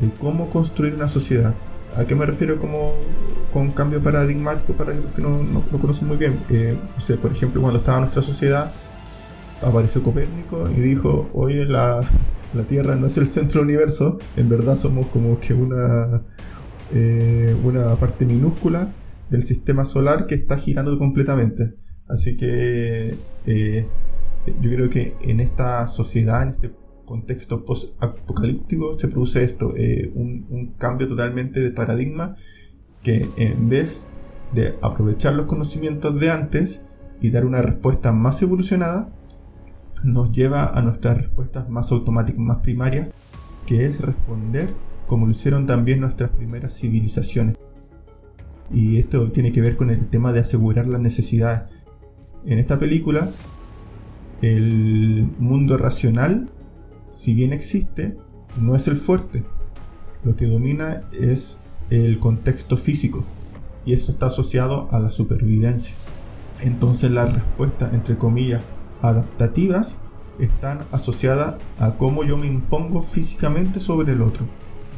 de cómo construir una sociedad. ¿A qué me refiero como con cambio paradigmático para los que no, lo conocen muy bien? Eh, por ejemplo, cuando estaba nuestra sociedad, apareció Copérnico y dijo, oye, la, Tierra no es el centro del universo, en verdad somos como que una, eh, una parte minúscula del sistema solar que está girando completamente. Así que eh, yo creo que en esta sociedad, en este contexto post-apocalíptico se produce esto, eh, un, cambio totalmente de paradigma que en vez de aprovechar los conocimientos de antes y dar una respuesta más evolucionada, nos lleva a nuestras respuestas más automáticas, más primarias, que es responder como lo hicieron también nuestras primeras civilizaciones. Y esto tiene que ver con el tema de asegurar las necesidades. En esta película, el mundo racional si bien existe, no es el fuerte. Lo que domina es el contexto físico y eso está asociado a la supervivencia. Entonces las respuestas, entre comillas, adaptativas están asociadas a cómo yo me impongo físicamente sobre el otro.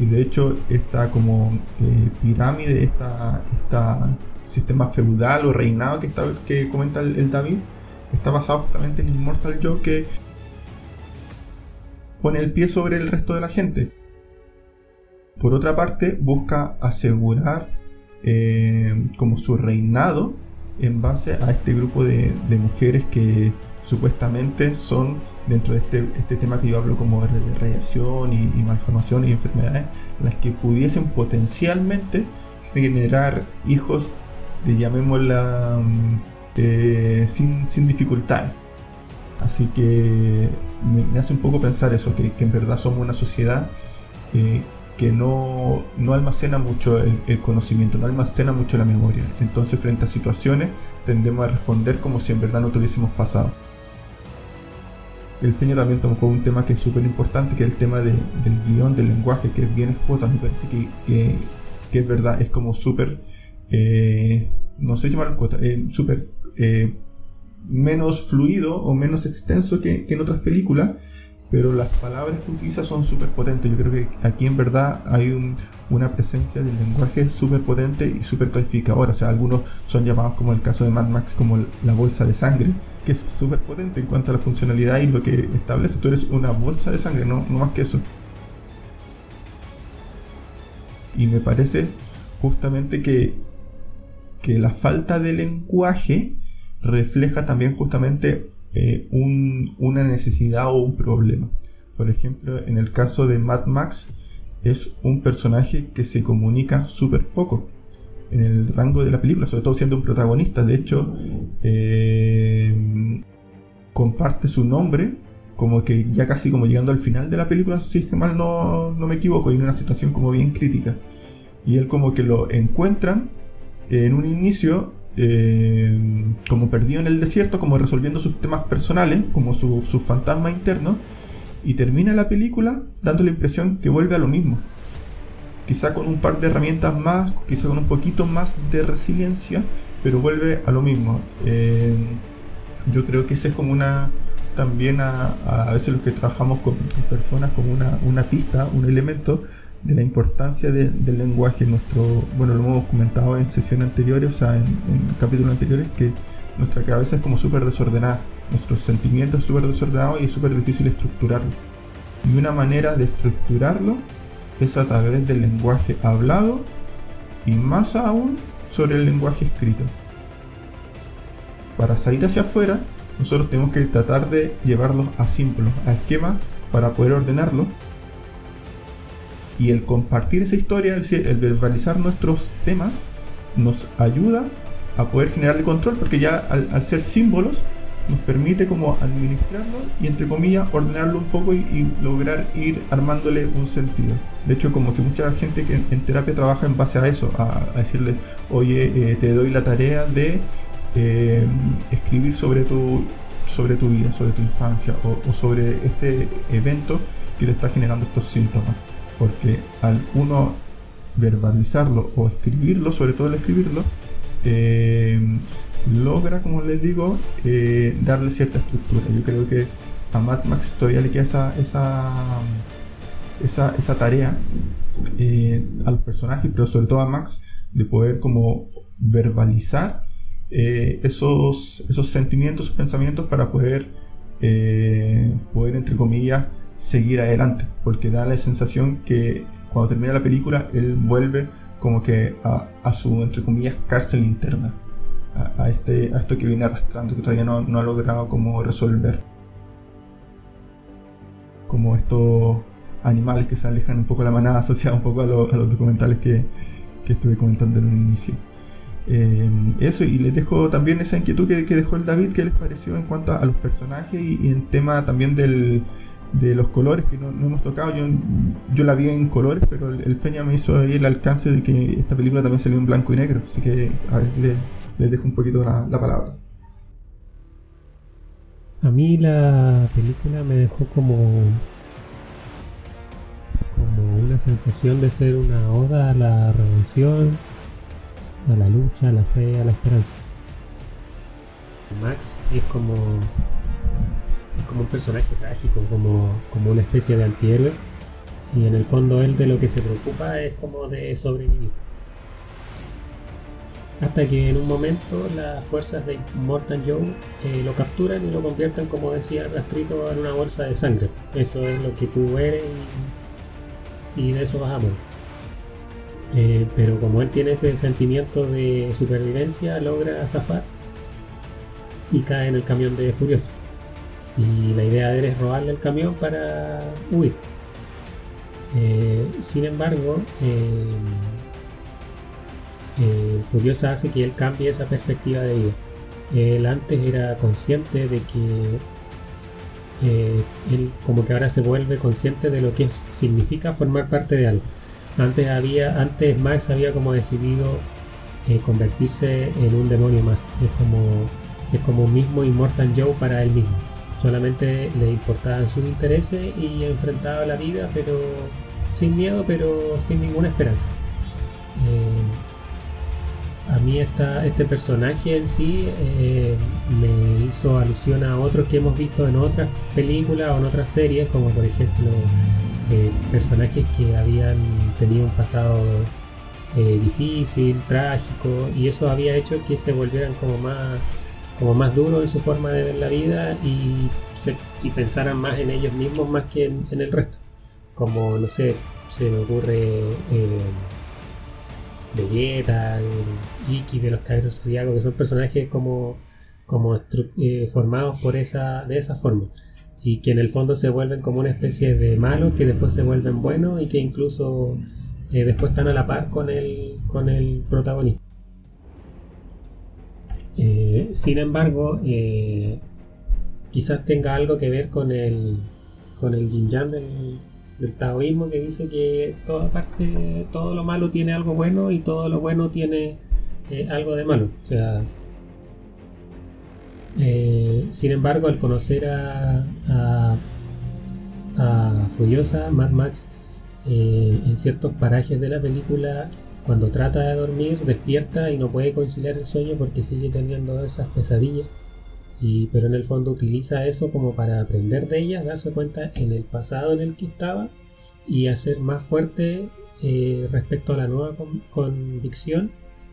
Y de hecho esta como eh, pirámide, esta, esta sistema feudal o reinado que, está, que comenta el, David, está basado justamente en Immortal Joe que pone el pie sobre el resto de la gente. Por otra parte, busca asegurar eh, como su reinado en base a este grupo de, mujeres que supuestamente son dentro de este, este, tema que yo hablo como de radiación y, malformación y enfermedades, las que pudiesen potencialmente generar hijos de llamémosla mm, eh, sin, sin dificultades. Así que me, hace un poco pensar eso, que, en verdad somos una sociedad eh, que no, almacena mucho el, conocimiento, no almacena mucho la memoria. Entonces frente a situaciones tendemos a responder como si en verdad no tuviésemos pasado. El Feña también tocó un tema que es súper importante, que es el tema del guion, del lenguaje, que es bien expuesto. Me parece que, es verdad, es como súper, eh, no sé si mal eh, súper eh, menos fluido o menos extenso que, en otras películas pero las palabras que utiliza son súper potentes. Yo creo que aquí en verdad hay una presencia del lenguaje súper potente y súper clasificadora. O sea, algunos son llamados como el caso de Mad Max como la bolsa de sangre, que es súper potente en cuanto a la funcionalidad y lo que establece. Tú eres una bolsa de sangre, no, no más que eso. Y me parece justamente que, que la falta de lenguaje refleja también justamente eh, una necesidad o un problema. Por ejemplo, en el caso de Mad Max, es un personaje que se comunica súper poco en el rango de la película, sobre todo siendo un protagonista. De hecho, eh, comparte su nombre como que ya casi como llegando al final de la película, si es que mal no, no me equivoco, y en una situación como bien crítica. Y él como que lo encuentran en un inicio eh, como perdido en el desierto, como resolviendo sus temas personales, como sus su fantasmas internos, y termina la película dando la impresión que vuelve a lo mismo. Quizá con un par de herramientas más, quizá con un poquito más de resiliencia, pero vuelve a lo mismo. Eh, yo creo que ese es como una, también a, a veces los que trabajamos con, personas como una, una pista, un elemento de la importancia del lenguaje. Nuestro, bueno, lo hemos comentado en sesiones anteriores, o sea, en, capítulos anteriores, que nuestra cabeza es como súper desordenada, nuestros sentimientos súper desordenados y es súper difícil estructurarlo. Y una manera de estructurarlo es a través del lenguaje hablado y más aún sobre el lenguaje escrito. Para salir hacia afuera, nosotros tenemos que tratar de llevarlos a símbolos, a esquemas, para poder ordenarlo y el compartir esa historia, el, verbalizar nuestros temas, nos ayuda a poder generar el control, porque ya al, ser símbolos, nos permite como administrarlo y entre comillas ordenarlo un poco y, lograr ir armándole un sentido. De hecho, como que mucha gente que en, terapia trabaja en base a eso, a, decirle, oye, eh, te doy la tarea de eh, escribir sobre tu, sobre tu vida, sobre tu infancia o sobre este evento que te está generando estos síntomas porque al uno verbalizarlo o escribirlo, sobre todo el escribirlo, eh, logra, como les digo, eh, darle cierta estructura. Yo creo que a Mad Max todavía le queda esa, esa, esa, tarea eh, a los personajes, pero sobre todo a Max, de poder como verbalizar esos, esos sentimientos, esos pensamientos para poder, poder entre comillas, seguir adelante, porque da la sensación que cuando termina la película él vuelve como que a, su, entre comillas, cárcel interna, a, este, a esto que viene arrastrando, que todavía no, ha logrado como resolver. Como estos animales que se alejan un poco de la manada, asociado un poco a, los documentales que, estuve comentando en un inicio. Eh, eso, y les dejo también esa inquietud que, dejó el David, que les pareció en cuanto a, los personajes y en tema también del, de los colores que no, hemos tocado. Yo, yo la vi en colores, pero el, Feña me hizo ahí el alcance de que esta película también salió en blanco y negro. Así que a ver, les, dejo un poquito la, la, palabra. A mí la película me dejó como como una sensación de ser una oda a la revolución, a la lucha, a la fe, a la esperanza. Max es como como un personaje trágico, como, como una especie de antihéroe. Y en el fondo él de lo que se preocupa es como de sobrevivir. Hasta que en un momento las fuerzas de Mortal Joe eh, lo capturan y lo convierten, como decía Castrito, en una bolsa de sangre. Eso es lo que tú eres y, de eso vas. Eh, pero como él tiene ese sentimiento de supervivencia, logra zafar y cae en el camión de Furiosa. Y la idea de él es robarle el camión para huir. Eh, sin embargo, eh, eh, Furiosa hace que él cambie esa perspectiva de vida. Él antes era consciente de que él como que ahora se vuelve consciente de lo que significa formar parte de algo. Antes había, antes Max había como decidido convertirse en un demonio más. Es como, es como un mismo Immortal Joe para él mismo solamente le importaban sus intereses y enfrentaba la vida, pero sin miedo, pero sin ninguna esperanza. Eh, a mí esta, este personaje en sí eh, me hizo alusión a otros que hemos visto en otras películas o en otras series, como por ejemplo eh, personajes que habían tenido un pasado difícil, trágico, y eso había hecho que se volvieran como más como más duro en su forma de ver la vida y, y pensaran más en ellos mismos más que en, el resto. Como, no sé, se me ocurre eh, Vegeta, Iki de los Caballeros Zodiaco, que son personajes como, como eh, formados por esa, de esa forma. Y que en el fondo se vuelven como una especie de malos que después se vuelven buenos y que incluso eh, después están a la par con el, con el protagonista. Eh, sin embargo, eh, quizás tenga algo que ver con el, con el yin yang del, taoísmo que dice que toda parte, todo lo malo tiene algo bueno y todo lo bueno tiene eh, algo de malo. O sea, sin embargo, al conocer a, a, a Furiosa, Mad Max, en ciertos parajes de la película cuando trata de dormir, despierta y no puede conciliar el sueño porque sigue teniendo esas pesadillas. Y, pero en el fondo utiliza eso como para aprender de ellas, darse cuenta en el pasado en el que estaba y hacer más fuerte eh, respecto a la nueva convicción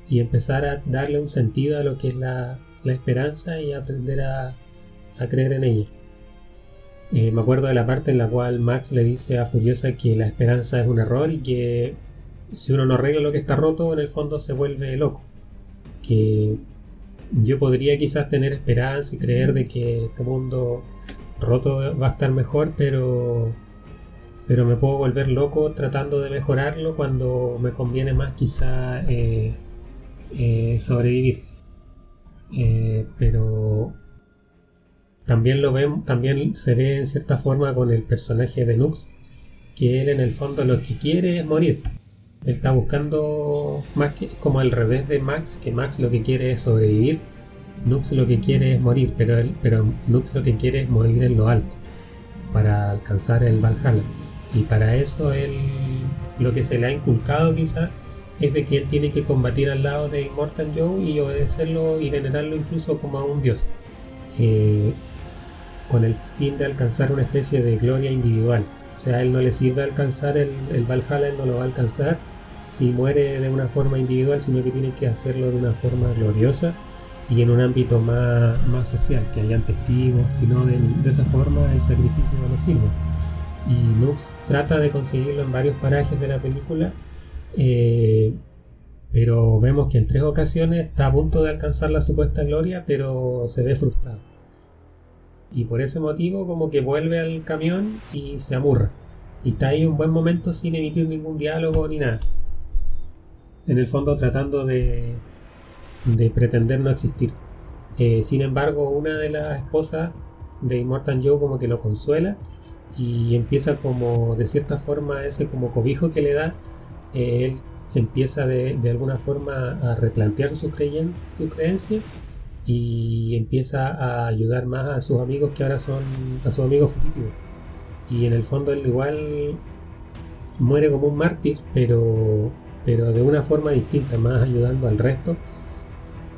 y empezar a darle un sentido a lo que es la, esperanza y aprender a, creer en ella. Eh, me acuerdo de la parte en la cual Max le dice a Furiosa que la esperanza es un error y que si uno no arregla lo que está roto, en el fondo se vuelve loco. Que yo podría quizás tener esperanza y creer de que este mundo roto va a estar mejor, pero pero me puedo volver loco tratando de mejorarlo cuando me conviene más quizá eh, eh, sobrevivir. Eh, pero también lo ven, también se ve en cierta forma con el personaje de Nux, que él en el fondo lo que quiere es morir. Él está buscando más que como al revés de Max, que Max lo que quiere es sobrevivir. Nux lo que quiere es morir, pero él, pero Nux lo que quiere es morir en lo alto para alcanzar el Valhalla. Y para eso él lo que se le ha inculcado quizás es de que él tiene que combatir al lado de Immortal Joe y obedecerlo y venerarlo incluso como a un dios. Eh, con el fin de alcanzar una especie de gloria individual. O sea, él no le sirve alcanzar el Valhalla, él no lo va a alcanzar si muere de una forma individual, sino que tiene que hacerlo de una forma gloriosa y en un ámbito más, social, que hayan testigos, sino de, de esa forma el sacrificio no sirve. Y Nux trata de conseguirlo en varios parajes de la película, eh, pero vemos que en tres ocasiones está a punto de alcanzar la supuesta gloria, pero se ve frustrado. Y por ese motivo como que vuelve al camión y se amurra. Y está ahí un buen momento sin emitir ningún diálogo ni nada en el fondo tratando de, de pretender no existir. Eh, sin embargo, una de las esposas de Immortal Joe como que lo consuela y empieza como de cierta forma ese como cobijo que le da, eh, él se empieza de, de, alguna forma a replantear sus, creencias y empieza a ayudar más a sus amigos que ahora son a sus amigos fugitivos. Y en el fondo él igual muere como un mártir, pero pero de una forma distinta, más ayudando al resto.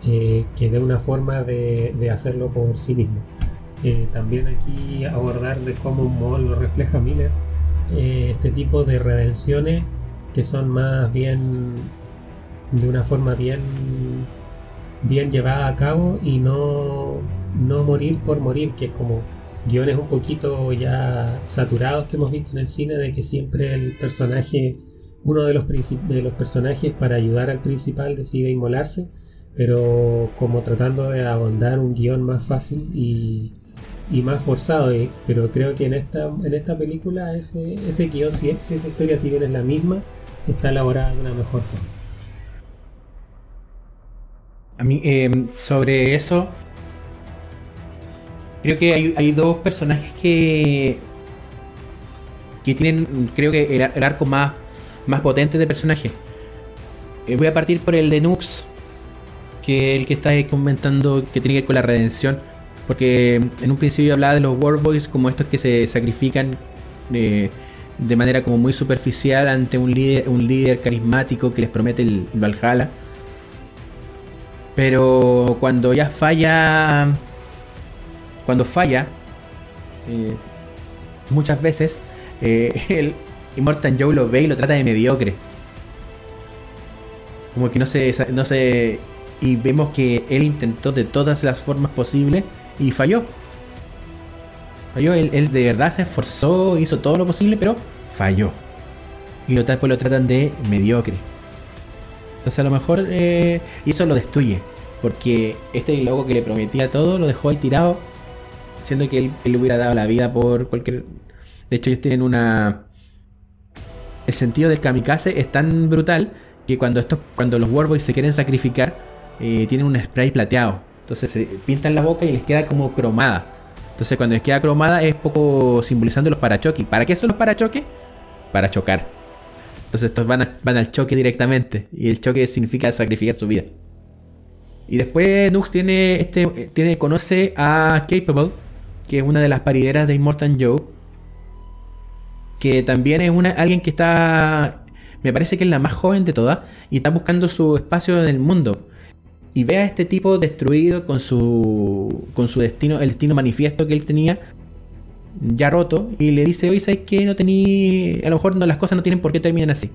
eh, que dé una forma de, de hacerlo por sí mismo. Eh, también aquí abordar de cómo un mall lo refleja Miller, eh, este tipo de redenciones que son más bien de una forma bien bien llevada a cabo y no, no morir por morir, que es como guiones un poquito ya saturados que hemos visto en el cine de que siempre el personaje, uno de los, de los personajes para ayudar al principal decide inmolarse, pero como tratando de ahondar un guion más fácil y, y más forzado. Eh, pero creo que en esta, en esta película ese, ese guion, si, esa historia si bien es la misma, está elaborada de una mejor forma. A mí, em, sobre eso, creo que hay, dos personajes que que tienen, creo que el, arco más, más potente de personaje. Eh, voy a partir por el de Nux, que el que está comentando que tiene que ver con la redención. Porque en un principio hablaba de los Warboys como estos que se sacrifican eh, de manera como muy superficial ante un líder, un líder carismático que les promete el Valhalla. Pero cuando ya falla. Cuando falla. Eh, muchas veces. Eh, el Immortal Joe lo ve y lo trata de mediocre. Como que no se, no se. Y vemos que él intentó de todas las formas posibles y falló. Falló, él, él de verdad se esforzó, hizo todo lo posible, pero falló. Y lo, después lo tratan de mediocre. Entonces a lo mejor eh, eso lo destruye. Porque este loco que le prometía todo lo dejó ahí tirado. Siendo que él, le hubiera dado la vida por cualquier... De hecho ellos tienen una... El sentido del kamikaze es tan brutal que cuando, estos, cuando los Warboys se quieren sacrificar, eh, tienen un spray plateado. Entonces se pintan la boca y les queda como cromada. Entonces cuando les queda cromada es poco simbolizando los parachoques. ¿Para qué son los parachoques? Para chocar. Entonces estos van, al choque directamente. Y el choque significa sacrificar su vida. Y después Nux tiene, este, tiene, conoce a Capable, que es una de las parideras de Immortal Joe. Que también es una, alguien que está, me parece que es la más joven de todas, y está buscando su espacio en el mundo. Y ve a este tipo destruido con su, con su destino, el destino manifiesto que él tenía, ya roto, y le dice, oye, ¿sabes qué? No tenía, a lo mejor no, las cosas no tienen por qué terminar así.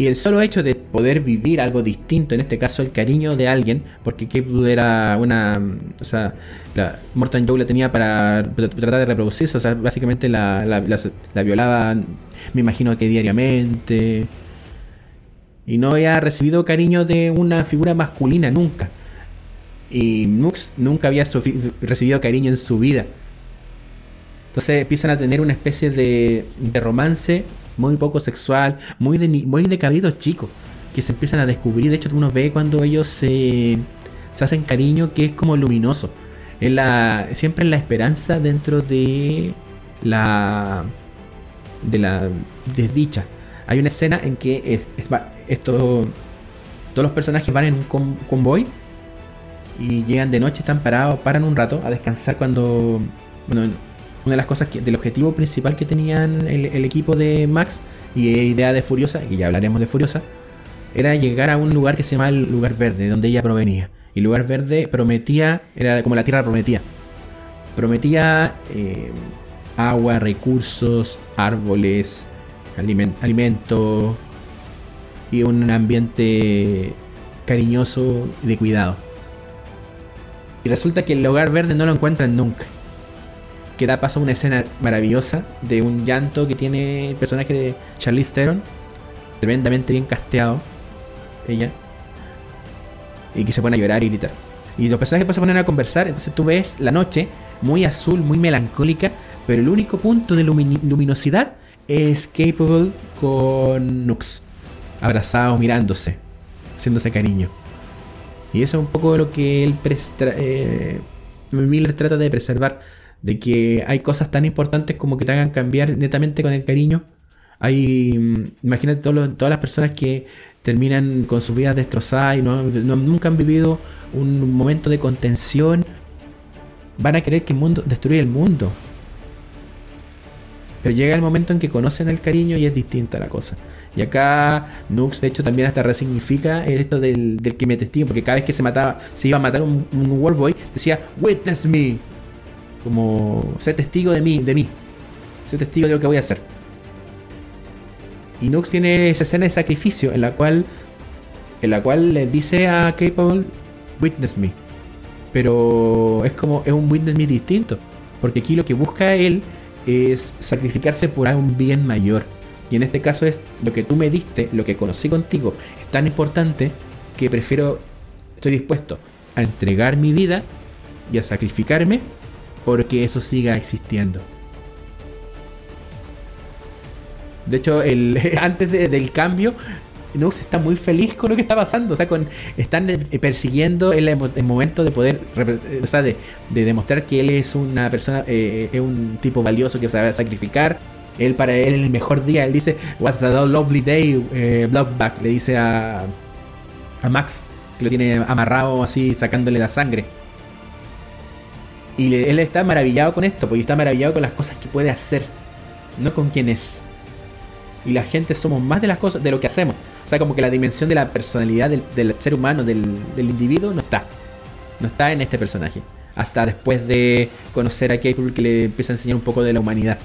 Y el solo hecho de poder vivir algo distinto, en este caso el cariño de alguien, porque Cape era una. O sea, Morton Joe la tenía para tratar de reproducirse, o sea, básicamente la, la, violaba, me imagino que diariamente. Y no había recibido cariño de una figura masculina nunca. Y Nux nunca había recibido cariño en su vida. Entonces empiezan a tener una especie de, de romance muy poco sexual, muy de, muy de chicos, que se empiezan a descubrir. De hecho, uno ve cuando ellos se, se hacen cariño que es como luminoso. Es la, siempre la esperanza dentro de la, de la desdicha. Hay una escena en que esto, todos los personajes van en un convoy y llegan de noche, están parados, paran un rato a descansar cuando... Bueno, una de las cosas que, del objetivo principal que tenían el, equipo de Max y idea de Furiosa, que ya hablaremos de Furiosa, era llegar a un lugar que se llama el lugar verde, donde ella provenía. Y el lugar verde prometía, era como la tierra prometía. Prometía eh, agua, recursos, árboles, alimento y un ambiente cariñoso y de cuidado. Y resulta que el lugar verde no lo encuentran nunca que da paso a una escena maravillosa de un llanto que tiene el personaje de Charlize Theron, tremendamente bien casteado, ella, y que se pone a llorar y gritar. Y los personajes pues se ponen a conversar, entonces tú ves la noche muy azul, muy melancólica, pero el único punto de luminosidad es Capable con Nux, abrazados, mirándose, haciéndose cariño. Y eso es un poco lo que él eh, Miller trata de preservar de que hay cosas tan importantes como que te hagan cambiar netamente con el cariño. Hay, mm, imagínate todas las personas que terminan con sus vidas destrozadas y no, nunca han vivido un momento de contención, van a querer que el mundo destruya el mundo. Pero llega el momento en que conocen el cariño y es distinta la cosa. Y acá Nux, de hecho, también hasta resignifica esto del, del que me testigo, porque cada vez que se mataba, se iba a matar un, un World Boy, decía, Witness me. Como, sé testigo de mí, de mí. Sé testigo de lo que voy a hacer. Y Nux tiene esa escena de sacrificio en la cual, en la cual le dice a Capable, Witness me. Pero es como, es un Witness me distinto. Porque aquí lo que busca él es sacrificarse por un bien mayor. Y en este caso es lo que tú me diste, lo que conocí contigo, es tan importante que prefiero, estoy dispuesto a entregar mi vida y a sacrificarme porque eso siga existiendo. De hecho, el, antes de- del cambio, Nux está muy feliz con lo que está pasando. O sea, con, están eh, persiguiendo el, el momento de poder, eh, o sea, de, de demostrar que él es una persona, eh, es un tipo valioso que sabe sacrificar. Él, para él, el mejor día, él dice, What's a lovely day, eh, Bloodback, le dice a, a Max, que lo tiene amarrado así, sacándole la sangre. Y él está maravillado con esto, porque está maravillado con las cosas que puede hacer, no con quién es. Y la gente somos más de las cosas, de lo que hacemos. O sea, como que la dimensión de la personalidad del, ser humano, del, individuo, no está. No está en este personaje. Hasta después de conocer a Capable que le empieza a enseñar un poco de la humanidad.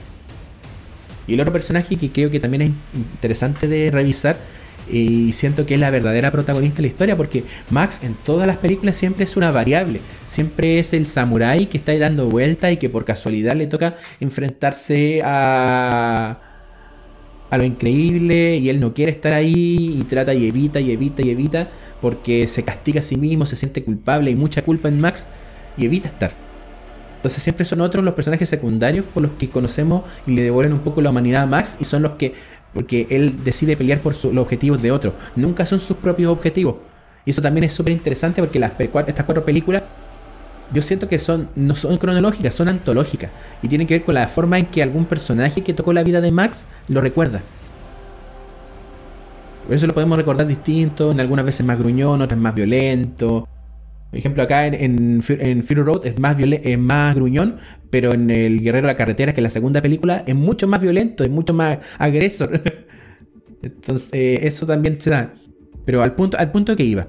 Y el otro personaje que creo que también es interesante de revisar y siento que es la verdadera protagonista de la historia porque Max en todas las películas siempre es una variable, siempre es el samurái que está ahí dando vuelta y que por casualidad le toca enfrentarse a a lo increíble y él no quiere estar ahí y trata y evita y evita y evita porque se castiga a sí mismo, se siente culpable y mucha culpa en Max y evita estar. Entonces siempre son otros los personajes secundarios por los que conocemos y le devuelven un poco la humanidad a Max y son los que, porque él decide pelear por los objetivos de otros, nunca son sus propios objetivos. Y eso también es súper interesante porque las, estas cuatro películas yo siento que son no son cronológicas, son antológicas y tienen que ver con la forma en que algún personaje que tocó la vida de Max lo recuerda. Por eso lo podemos recordar distinto, en algunas veces más gruñón, otras más violento. Por ejemplo, acá en, en, Fu- en Fury Road es más, es más gruñón, pero en El Guerrero de la Carretera, que es la segunda película, es mucho más violento, es mucho más agresor. Entonces, eh, eso también se da. Pero al punto, al punto que iba.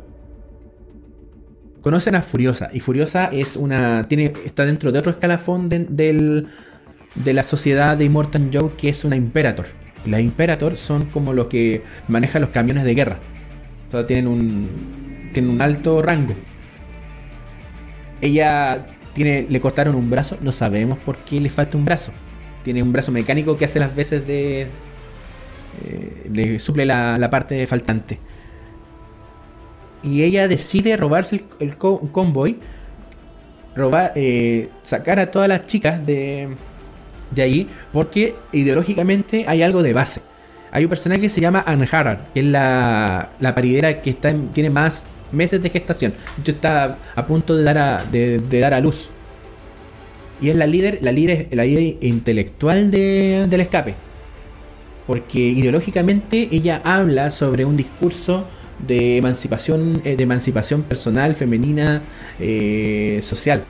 Conocen a Furiosa, y Furiosa es una. tiene está dentro de otro escalafón de, del- de la sociedad de Immortal Joe, que es una Imperator. Las Imperator son como los que manejan los camiones de guerra. O tienen un. tienen un alto rango. Ella le cortaron un brazo, no sabemos por qué le falta un brazo. Tiene un brazo mecánico que hace las veces de. eh, le suple la, parte faltante. Y ella decide robarse el, el co- convoy. Robar, eh, sacar a todas las chicas de, de ahí. Porque ideológicamente hay algo de base. Hay un personaje que se llama Anhara, que es la, la paridera que está en- tiene más meses de gestación. Hecho, está a punto de dar a, de, dar a luz. Y es la líder, la líder, la líder intelectual de- del escape. Porque ideológicamente ella habla sobre un discurso de emancipación, eh, de emancipación personal, femenina, eh, social.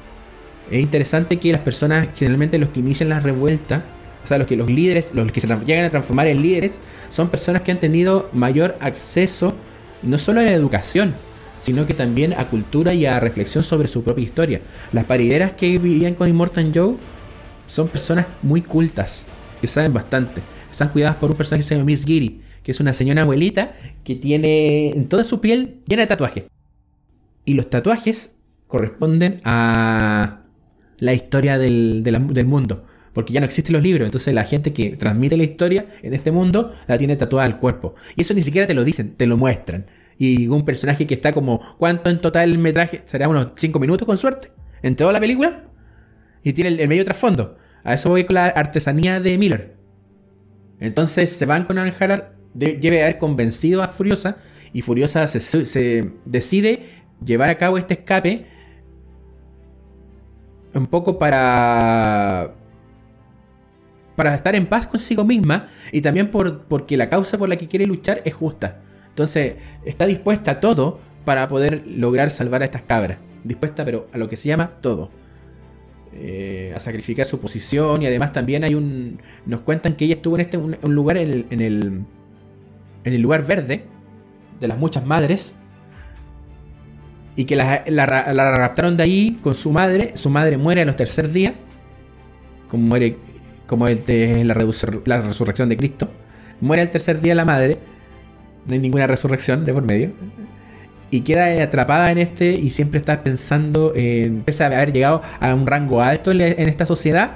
Es interesante que las personas, generalmente los que inician la revuelta, o sea, los que los líderes, los que se llegan a transformar en líderes, son personas que han tenido mayor acceso no solo a la educación, sino que también a cultura y a reflexión sobre su propia historia. Las parideras que vivían con Immortal Joe son personas muy cultas, que saben bastante. Están cuidadas por un personaje que se llama Miss Giri, que es una señora abuelita que tiene en toda su piel llena de tatuajes. Y los tatuajes corresponden a la historia del, de la- del mundo. Porque ya no existen los libros, entonces la gente que transmite la historia en este mundo la tiene tatuada al cuerpo. Y eso ni siquiera te lo dicen, te lo muestran. Y un personaje que está como, ¿cuánto en total el metraje? ¿Será unos 5 minutos con suerte? ¿En toda la película? Y tiene el, medio trasfondo. A eso voy con la artesanía de Miller. Entonces se van con Anjarar, debe haber convencido a Furiosa y Furiosa se, se decide llevar a cabo este escape un poco para para estar en paz consigo misma y también por, porque la causa por la que quiere luchar es justa. Entonces está dispuesta a todo para poder lograr salvar a estas cabras. Dispuesta pero a lo que se llama todo. eh, a sacrificar su posición y además también hay un nos cuentan que ella estuvo en este un, lugar en el, en el, en el lugar verde de las muchas madres y que la, la, raptaron de ahí con su madre su madre muere a los tercer días como muere como el de la, resurrección de Cristo muere al tercer día la madre no hay ninguna resurrección de por medio y queda atrapada en este y siempre está pensando, en, pese a haber llegado a un rango alto en, esta sociedad,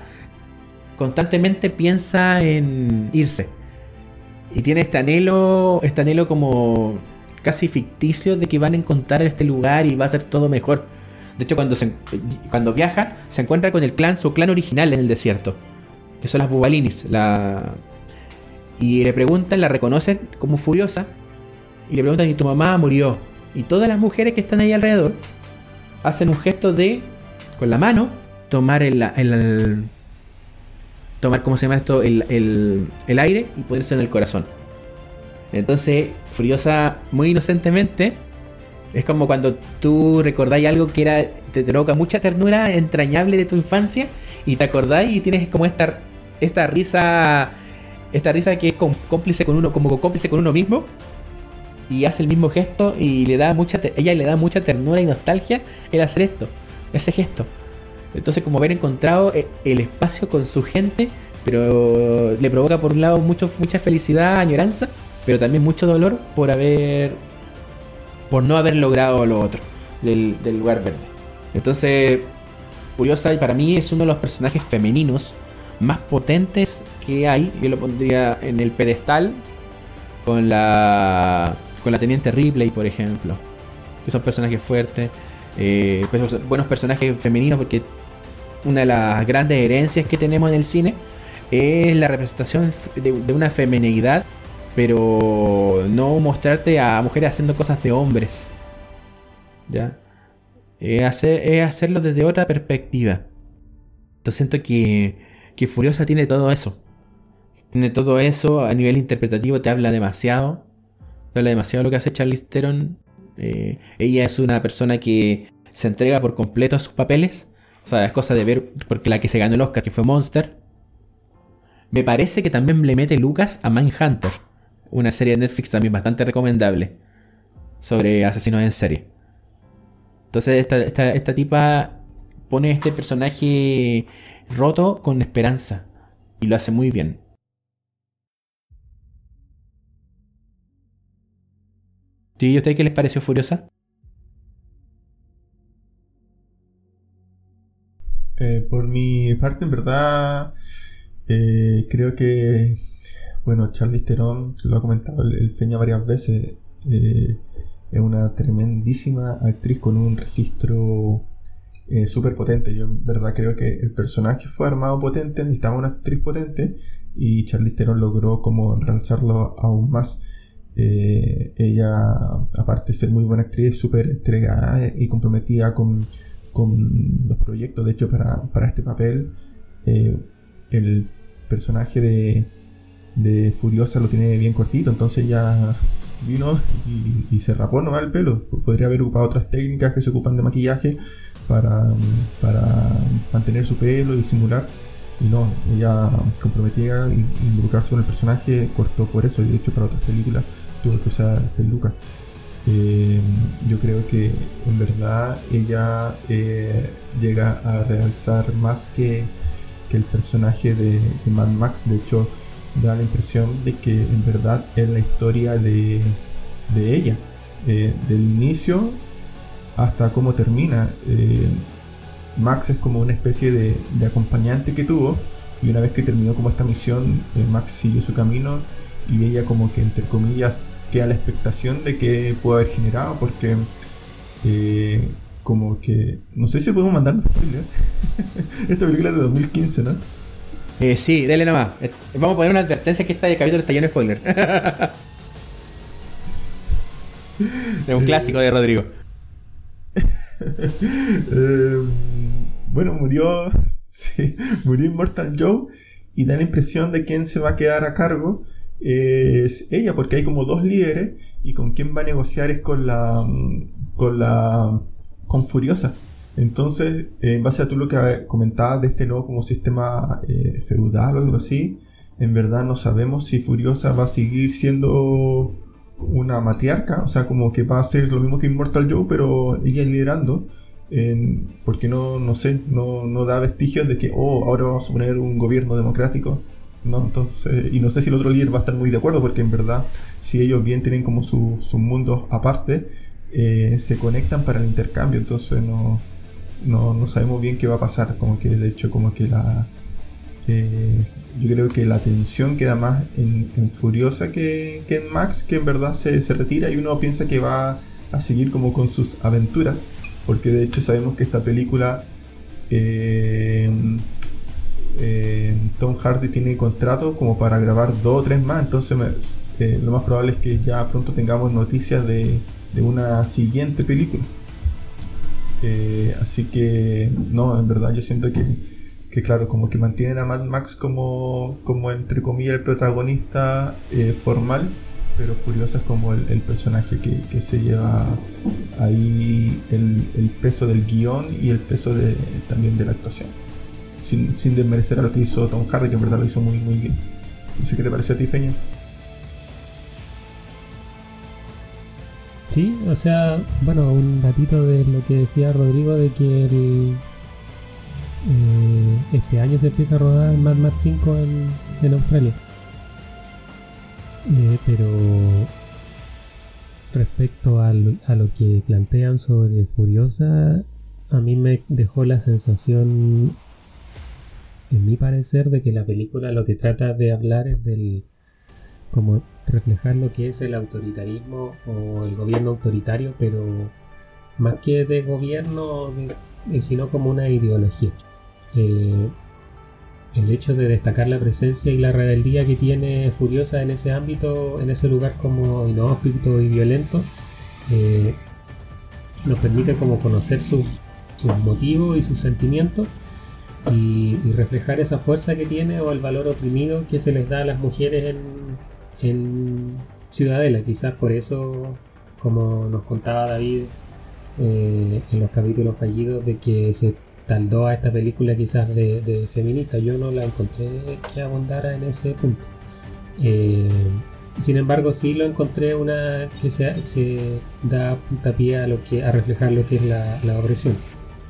constantemente piensa en irse. Y tiene este anhelo, este anhelo como casi ficticio de que van a encontrar este lugar y va a ser todo mejor. De hecho, cuando, se, cuando viaja, se encuentra con el clan, su clan original en el desierto, que son las Bubalinis. La... Y le preguntan, la reconocen como furiosa, y le preguntan, ¿y tu mamá murió? Y todas las mujeres que están ahí alrededor hacen un gesto de, con la mano, tomar el, el, tomar, ¿cómo se llama esto? El, el, el aire y ponerse en el corazón. Entonces, Furiosa, muy inocentemente, es como cuando tú recordáis algo que era te provoca mucha ternura entrañable de tu infancia y te acordáis y tienes como esta, esta risa, esta risa que es cómplice con uno, como cómplice con uno mismo y hace el mismo gesto y le da mucha ella le da mucha ternura y nostalgia el hacer esto, ese gesto. Entonces como haber encontrado eh, el espacio con su gente, pero le provoca por un lado mucho, mucha felicidad, añoranza, pero también mucho dolor por haber por no haber logrado lo otro del, del lugar verde. Entonces, Curiosa para mí es uno de los personajes femeninos más potentes que hay. Yo lo pondría en el pedestal con la con la Teniente Ripley, por ejemplo. Que son personajes fuertes. Eh, pues, buenos personajes femeninos porque una de las grandes herencias que tenemos en el cine es la representación de, una femenidad, pero no mostrarte a mujeres haciendo cosas de hombres. ¿Ya? Es, hacer, hacerlo desde otra perspectiva. Entonces siento que, que Furiosa tiene todo eso. Tiene todo eso a nivel interpretativo, te habla demasiado habla demasiado lo que hace Charlize Theron. Eh, ella es una persona que se entrega por completo a sus papeles. O sea, es cosa de ver, porque la que se ganó el Oscar, que fue Monster. Me parece que también le mete Lucas a Mindhunter, una serie de Netflix también bastante recomendable sobre asesinos en serie. Entonces, esta, esta tipa pone este personaje roto con esperanza y lo hace muy bien. ¿Y a usted qué les pareció Furiosa? Eh, por mi parte, en verdad, eh, creo que, bueno, Charlie Theron, lo ha comentado el, Feña varias veces, eh, es una tremendísima actriz con un registro súper potente. Yo en verdad creo que el personaje fue armado potente, necesitaba una actriz potente y Charlie Theron logró como realzarlo aún más. Eh, ella, aparte de ser muy buena actriz, súper entregada y comprometida con, los proyectos. De hecho, para, este papel, eh, el personaje de, de, Furiosa lo tiene bien cortito, entonces ya vino y, se rapó nomás el pelo. Podría haber ocupado otras técnicas que se ocupan de maquillaje para, para mantener su pelo y simular. Y no, ella comprometida y involucrarse con el personaje cortó por eso y de hecho para otras películas tuvo que usar peluca. Eh, yo creo que en verdad ella eh, llega a realzar más que, el personaje de, Mad Max. De hecho, da la impresión de que en verdad es la historia de, ella, eh, del inicio hasta cómo termina. Max es como una especie de, de, acompañante que tuvo y una vez que terminó como esta misión, Max siguió su camino y ella como que entre comillas queda la expectación de que pueda haber generado porque eh, como que no sé si podemos mandar spoiler esta película es de 2015 ¿no? Eh, sí, dale nomás. Eh, vamos a poner una advertencia que este capítulo está lleno de spoiler. es un clásico de Rodrigo. bueno, murió. Sí, murió Immortal Joe. Y da la impresión de quién se va a quedar a cargo es ella, porque hay como dos líderes y con quién va a negociar es con la con la con Furiosa. Entonces, en base a tú lo que comentabas de este nuevo como sistema eh, feudal o algo así, en verdad no sabemos si Furiosa va a seguir siendo una matriarca, o sea, como que va a ser lo mismo que Immortal Joe, pero ella liderando, porque no, no sé, no, no da vestigios de que, oh, ahora vamos a poner un gobierno democrático. ¿No? Entonces, y no sé si el otro líder va a estar muy de acuerdo, porque en verdad, si ellos bien tienen como sus mundos aparte, eh, se conectan para el intercambio, entonces no, no, sabemos bien qué va a pasar, como que de hecho como que la... Eh, yo creo que la tensión queda más en, Furiosa que, en Max, que en verdad se, se retira y uno piensa que va a seguir como con sus aventuras, porque de hecho sabemos que esta película... Eh, eh, Tom Hardy tiene contrato como para grabar dos o tres más, entonces eh, lo más probable es que ya pronto tengamos noticias de, una siguiente película. Eh, así que, no, en verdad yo siento que, claro, como que mantienen a Mad Max como, como entre comillas el protagonista formal, pero Furiosa es como el, personaje que, se lleva ahí el, peso del guion y el peso también de la actuación sin, sin desmerecer a lo que hizo Tom Hardy, que en verdad lo hizo muy, muy bien. No sé qué te pareció a ti, Feña. Sí, o sea, bueno, un ratito de lo que decía Rodrigo de que el, eh, este año se empieza a rodar Mad Max 5 en, en Australia. Eh, pero respecto a lo que plantean sobre Furiosa, a mí me dejó la sensación en mi parecer, de que la película lo que trata de hablar es del. como reflejar lo que es el autoritarismo o el gobierno autoritario, pero más que de gobierno, eh, sino como una ideología. Eh, el hecho de destacar la presencia y la rebeldía que tiene Furiosa en ese ámbito, en ese lugar como inhóspito y violento, eh, nos permite como conocer sus motivos y sus sentimientos y, reflejar esa fuerza que tiene o el valor oprimido que se les da a las mujeres en, Ciudadela. Quizás por eso, como nos contaba David eh, en los capítulos fallidos, de que se taldó a esta película quizás de, feminista. Yo no la encontré que abondara en ese punto. Eh, sin embargo, sí lo encontré una que se, se da puntapié a, lo que, a reflejar lo que es la, la opresión.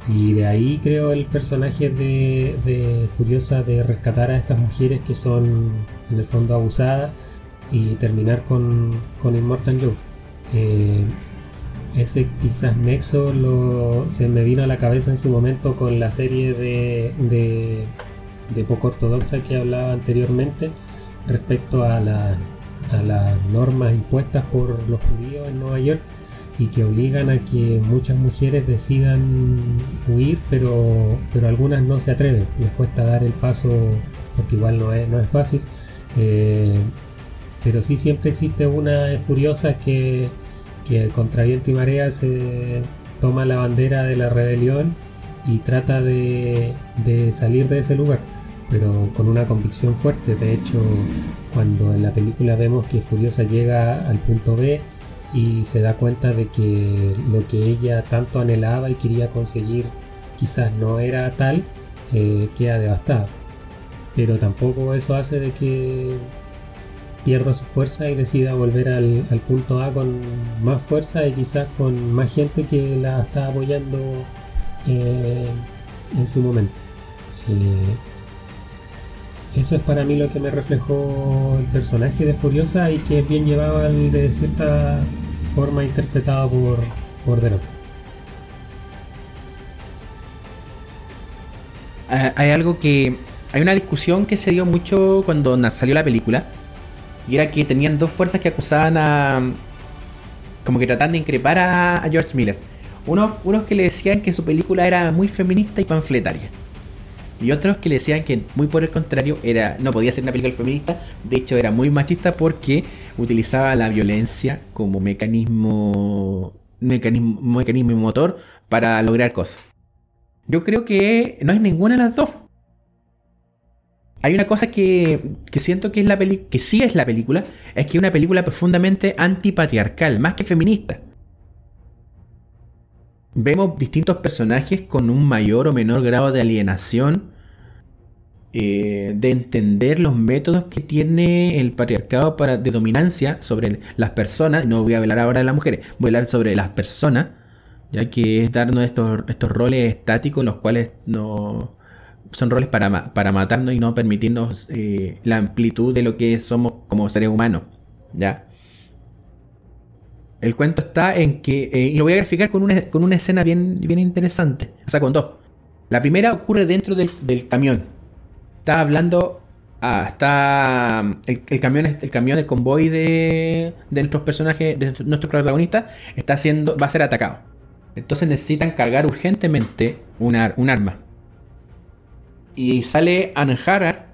Y de ahí creo el personaje de, Furiosa de rescatar a estas mujeres que son en el fondo abusadas y terminar con, con Immortal Joe. Eh, ese quizás nexo lo, se me vino a la cabeza en su momento con la serie de, de, de poco ortodoxa que hablaba anteriormente respecto a, la, a las normas impuestas por los judíos en Nueva York y que obligan a que muchas mujeres decidan huir, pero, pero algunas no se atreven, les cuesta dar el paso porque igual no es, no es fácil. Eh, pero sí siempre existe una furiosa que, que contra viento y marea se toma la bandera de la rebelión y trata de, de salir de ese lugar pero con una convicción fuerte. De hecho, cuando en la película vemos que Furiosa llega al punto B, y se da cuenta de que lo que ella tanto anhelaba y quería conseguir quizás no era tal, eh, queda devastada. Pero tampoco eso hace de que pierda su fuerza y decida volver al, punto A con más fuerza y quizás con más gente que la está apoyando eh, en su momento. Eh, eso es para mí lo que me reflejó el personaje de Furiosa y que es bien llevado al de cierta forma interpretado por, por. Ah, hay algo que. Hay una discusión que se dio mucho cuando salió la película. Y era que tenían dos fuerzas que acusaban a. Como que trataban de increpar a, George Miller. Unos, unos que le decían que su película era muy feminista y panfletaria. Y otros que le decían que muy por el contrario era no podía ser una película feminista, de hecho era muy machista porque utilizaba la violencia como mecanismo mecanismo, mecanismo y motor para lograr cosas. Yo creo que no es ninguna de las dos. Hay una cosa que, que siento que es la peli que sí es la película, es que es una película profundamente antipatriarcal, más que feminista. Vemos distintos personajes con un mayor o menor grado de alienación, eh, de entender los métodos que tiene el patriarcado para, de dominancia sobre las personas. No voy a hablar ahora de las mujeres, voy a hablar sobre las personas, ya que es darnos estos, estos roles estáticos, los cuales no son roles para, para matarnos y no permitirnos eh, la amplitud de lo que somos como seres humanos. ¿ya? El cuento está en que, eh, y lo voy a graficar con una, con una escena bien, bien interesante, o sea, con dos. La primera ocurre dentro del, camión. Está hablando, ah, está el, camión, el camión, el convoy de, de nuestros personajes, de nuestro protagonista, está siendo, va a ser atacado. Entonces necesitan cargar urgentemente un arma. Y sale Anhara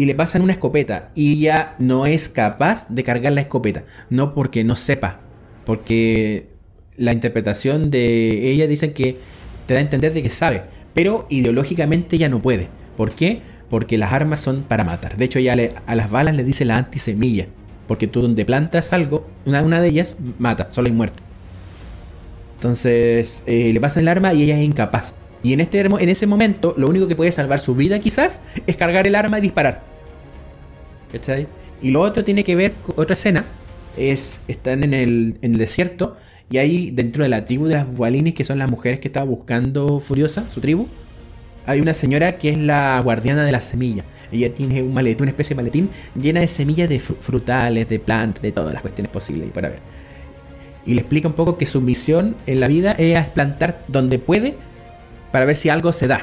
y le pasan una escopeta y ella no es capaz de cargar la escopeta. No porque no sepa, porque la interpretación de ella dice que te da a entender de que sabe, pero ideológicamente ella no puede. ¿Por qué? Porque las armas son para matar. De hecho, a las balas le dice la antisemilla, porque tú donde plantas algo, una, una de ellas mata, solo hay muerte. Entonces eh, le pasan el arma y ella es incapaz. Y en, este, en ese momento, lo único que puede salvar su vida quizás es cargar el arma y disparar. ¿Cachai? Y lo otro tiene que ver con otra escena. Es, están en el, en el desierto y ahí dentro de la tribu de las Bualinis, que son las mujeres que estaba buscando Furiosa, su tribu, hay una señora que es la guardiana de las semillas. Ella tiene un maletín, una especie de maletín llena de semillas de frutales, de plantas, de todas las cuestiones posibles y para ver. Y le explica un poco que su misión en la vida es plantar donde puede para ver si algo se da.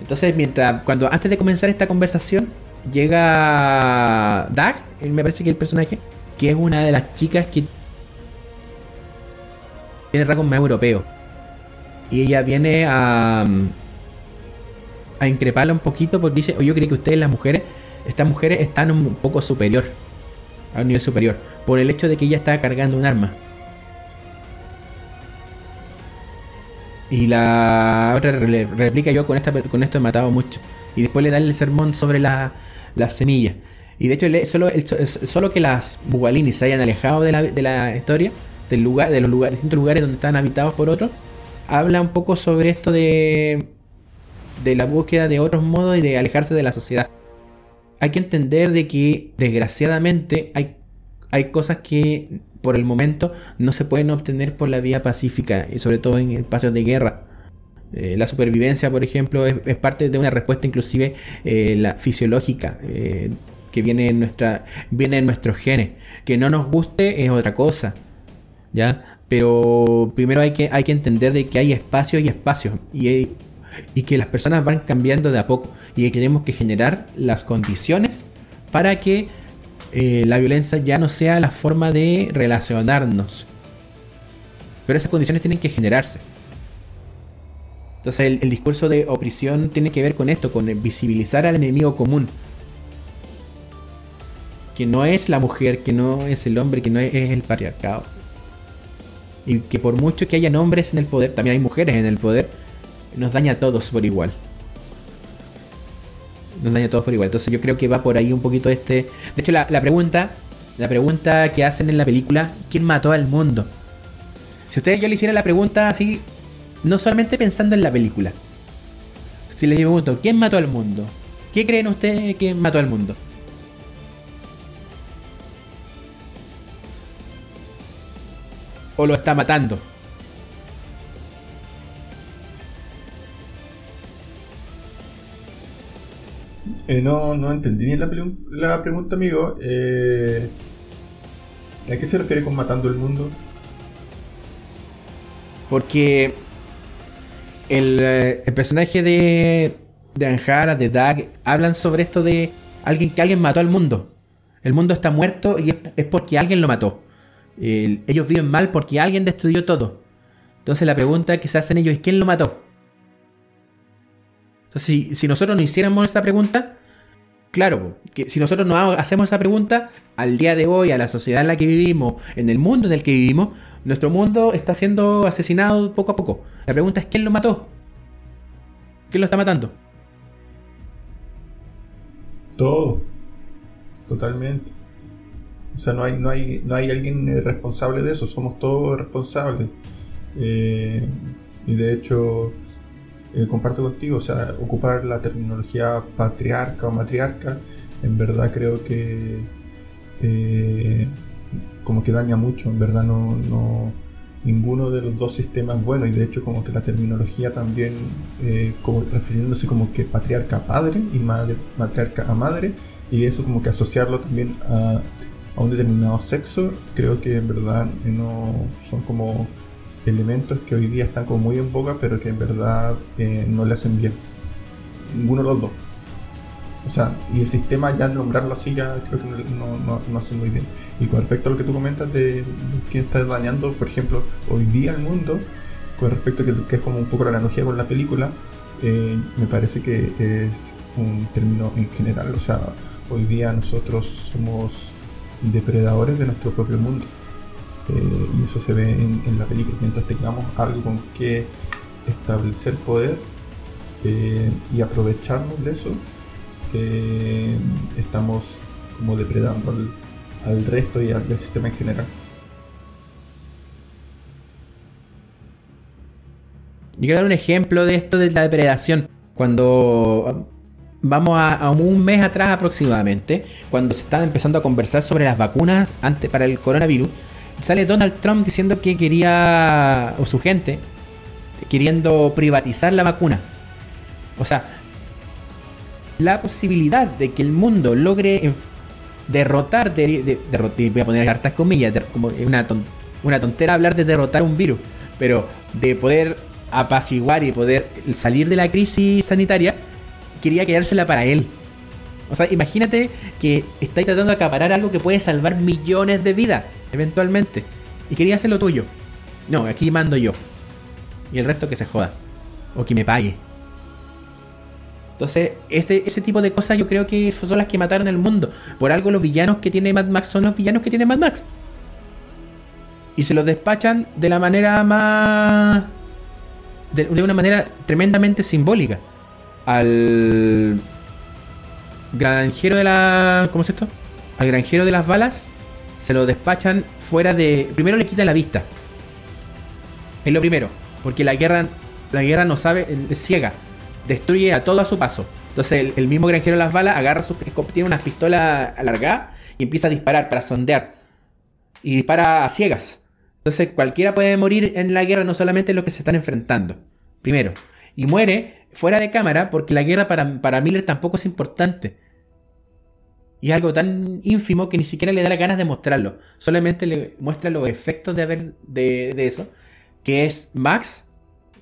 Entonces, mientras, cuando antes de comenzar esta conversación, llega Dag, me parece que es el personaje, que es una de las chicas que tiene rasgos más europeos. Y ella viene a, a increparla un poquito porque dice, oye, yo creo que ustedes las mujeres, estas mujeres están un poco superior, a un nivel superior, por el hecho de que ella está cargando un arma. Y la otra replica yo con, esta, con esto he matado mucho. Y después le da el sermón sobre la, las semillas. Y de hecho, solo, solo que las Bugalini se hayan alejado de la, de la historia, del lugar, de los lugares, distintos lugares donde están habitados por otros, habla un poco sobre esto de, de la búsqueda de otros modos y de alejarse de la sociedad. Hay que entender de que, desgraciadamente, hay, hay cosas que por el momento no se pueden obtener por la vía pacífica, y sobre todo en espacios de guerra. Eh, la supervivencia, por ejemplo, es, parte de una respuesta inclusive eh, la fisiológica eh, que viene en, nuestra, viene en nuestros genes. Que no nos guste es otra cosa, ¿ya? Pero primero hay que, hay que entender de que hay espacios y espacios y, y que las personas van cambiando de a poco y que tenemos que generar las condiciones para que la violencia ya no sea la forma de relacionarnos. Pero esas condiciones tienen que generarse. Entonces el, discurso de opresión tiene que ver con esto, con visibilizar al enemigo común. Que no es la mujer, que no es el hombre, que no es, el patriarcado. Y que por mucho que haya hombres en el poder, también hay mujeres en el poder, nos daña a todos por igual. Nos daña a todos por igual. Entonces yo creo que va por ahí un poquito este... De hecho la, la pregunta, la pregunta que hacen en la película, ¿quién mató al mundo? Si ustedes yo le hiciera la pregunta así, no solamente pensando en la película. Si les pregunto, ¿quién mató al mundo? ¿Qué creen ustedes que mató al mundo? ¿O lo está matando? Eh, no, no entendí bien la, la pregunta, amigo. Eh, ¿A qué se refiere con matando el mundo? Porque eh, el, personaje de, de Anjara, de Dag, hablan sobre esto de alguien que alguien mató al mundo. El mundo está muerto y es, porque alguien lo mató. ellos viven mal porque alguien destruyó todo. Entonces la pregunta que se hacen ellos es ¿quién lo mató? Entonces si, nosotros no hiciéramos esta pregunta, claro, que si nosotros no hacemos esa pregunta, al día de hoy, a la sociedad en la que vivimos, en el mundo en el que vivimos, nuestro mundo está siendo asesinado poco a poco. La pregunta es ¿quién lo mató? ¿Quién lo está matando? Todo. Totalmente. O sea, no hay, no hay, no hay alguien eh, responsable de eso, somos todos responsables. Eh, y de hecho, eh, comparto contigo, o sea, ocupar la terminología patriarca o matriarca, en verdad creo que como que daña mucho, en verdad no, no, ninguno de los dos sistemas bueno y de hecho como que la terminología también como refiriéndose como que patriarca a padre y madre, matriarca a madre y eso como que asociarlo también a a un determinado sexo, creo que en verdad no son como elementos que hoy día están como muy en boga, pero que en verdad eh, no le hacen bien. Ninguno de los dos. O sea, y el sistema ya nombrarlo así ya creo que no, no, hace muy bien. Y con respecto a lo que tú comentas de que está dañando, por ejemplo, hoy día el mundo, con respecto a que, es como un poco la analogía con la película, eh, me parece que es un término en general. O sea, hoy día nosotros somos depredadores de nuestro propio mundo. Eh, y eso se ve en, la película. Mientras tengamos algo con que establecer poder eh, y aprovecharnos de eso, estamos como depredando al, resto y al, sistema en general. Yo quiero dar un ejemplo de esto de la depredación. Cuando vamos a, un mes atrás aproximadamente, cuando se estaba empezando a conversar sobre las vacunas antes para el coronavirus, sale Donald Trump diciendo que quería, o su gente, queriendo privatizar la vacuna. O sea, la posibilidad de que el mundo logre derrotar, de, voy a poner hartas comillas, como una, una tontera hablar de derrotar un virus, pero de poder apaciguar y poder salir de la crisis sanitaria, quería quedársela para él. O sea, imagínate que estáis tratando de acaparar algo que puede salvar millones de vidas, eventualmente. Y quería hacerlo tuyo. No, aquí mando yo. Y el resto que se joda. O que me pague. Entonces, este, ese tipo de cosas yo creo que son las que mataron el mundo. Por algo los villanos que tiene Mad Max son los villanos que tiene Mad Max. Y se los despachan de la manera más... de una manera tremendamente simbólica al granjero de la. ¿Cómo es esto? Al granjero de las balas se lo despachan fuera de. Primero le quitan la vista. Es lo primero. Porque la guerra. La guerra no sabe. Es ciega. Destruye a todo a su paso. Entonces el, mismo granjero de las balas agarra su. Tiene una pistola alargada y empieza a disparar para sondear. Y dispara a ciegas. Entonces cualquiera puede morir en la guerra, no solamente los que se están enfrentando. Primero. Y muere fuera de cámara porque la guerra para, para Miller tampoco es importante. Y es algo tan ínfimo que ni siquiera le da las ganas de mostrarlo. Solamente le muestra los efectos de haber de, eso. Que es Max,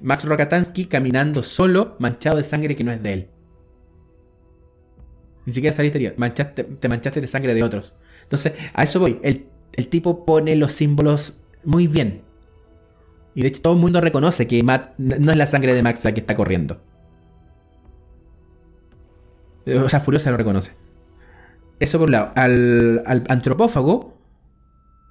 Max Rokatansky caminando solo, manchado de sangre que no es de él. Ni siquiera saliste manchaste, te manchaste de sangre de otros. Entonces, a eso voy. El, el tipo pone los símbolos muy bien. Y de hecho todo el mundo reconoce que no es la sangre de Max la que está corriendo. O sea, Furiosa lo reconoce. Eso por un lado. Al, antropófago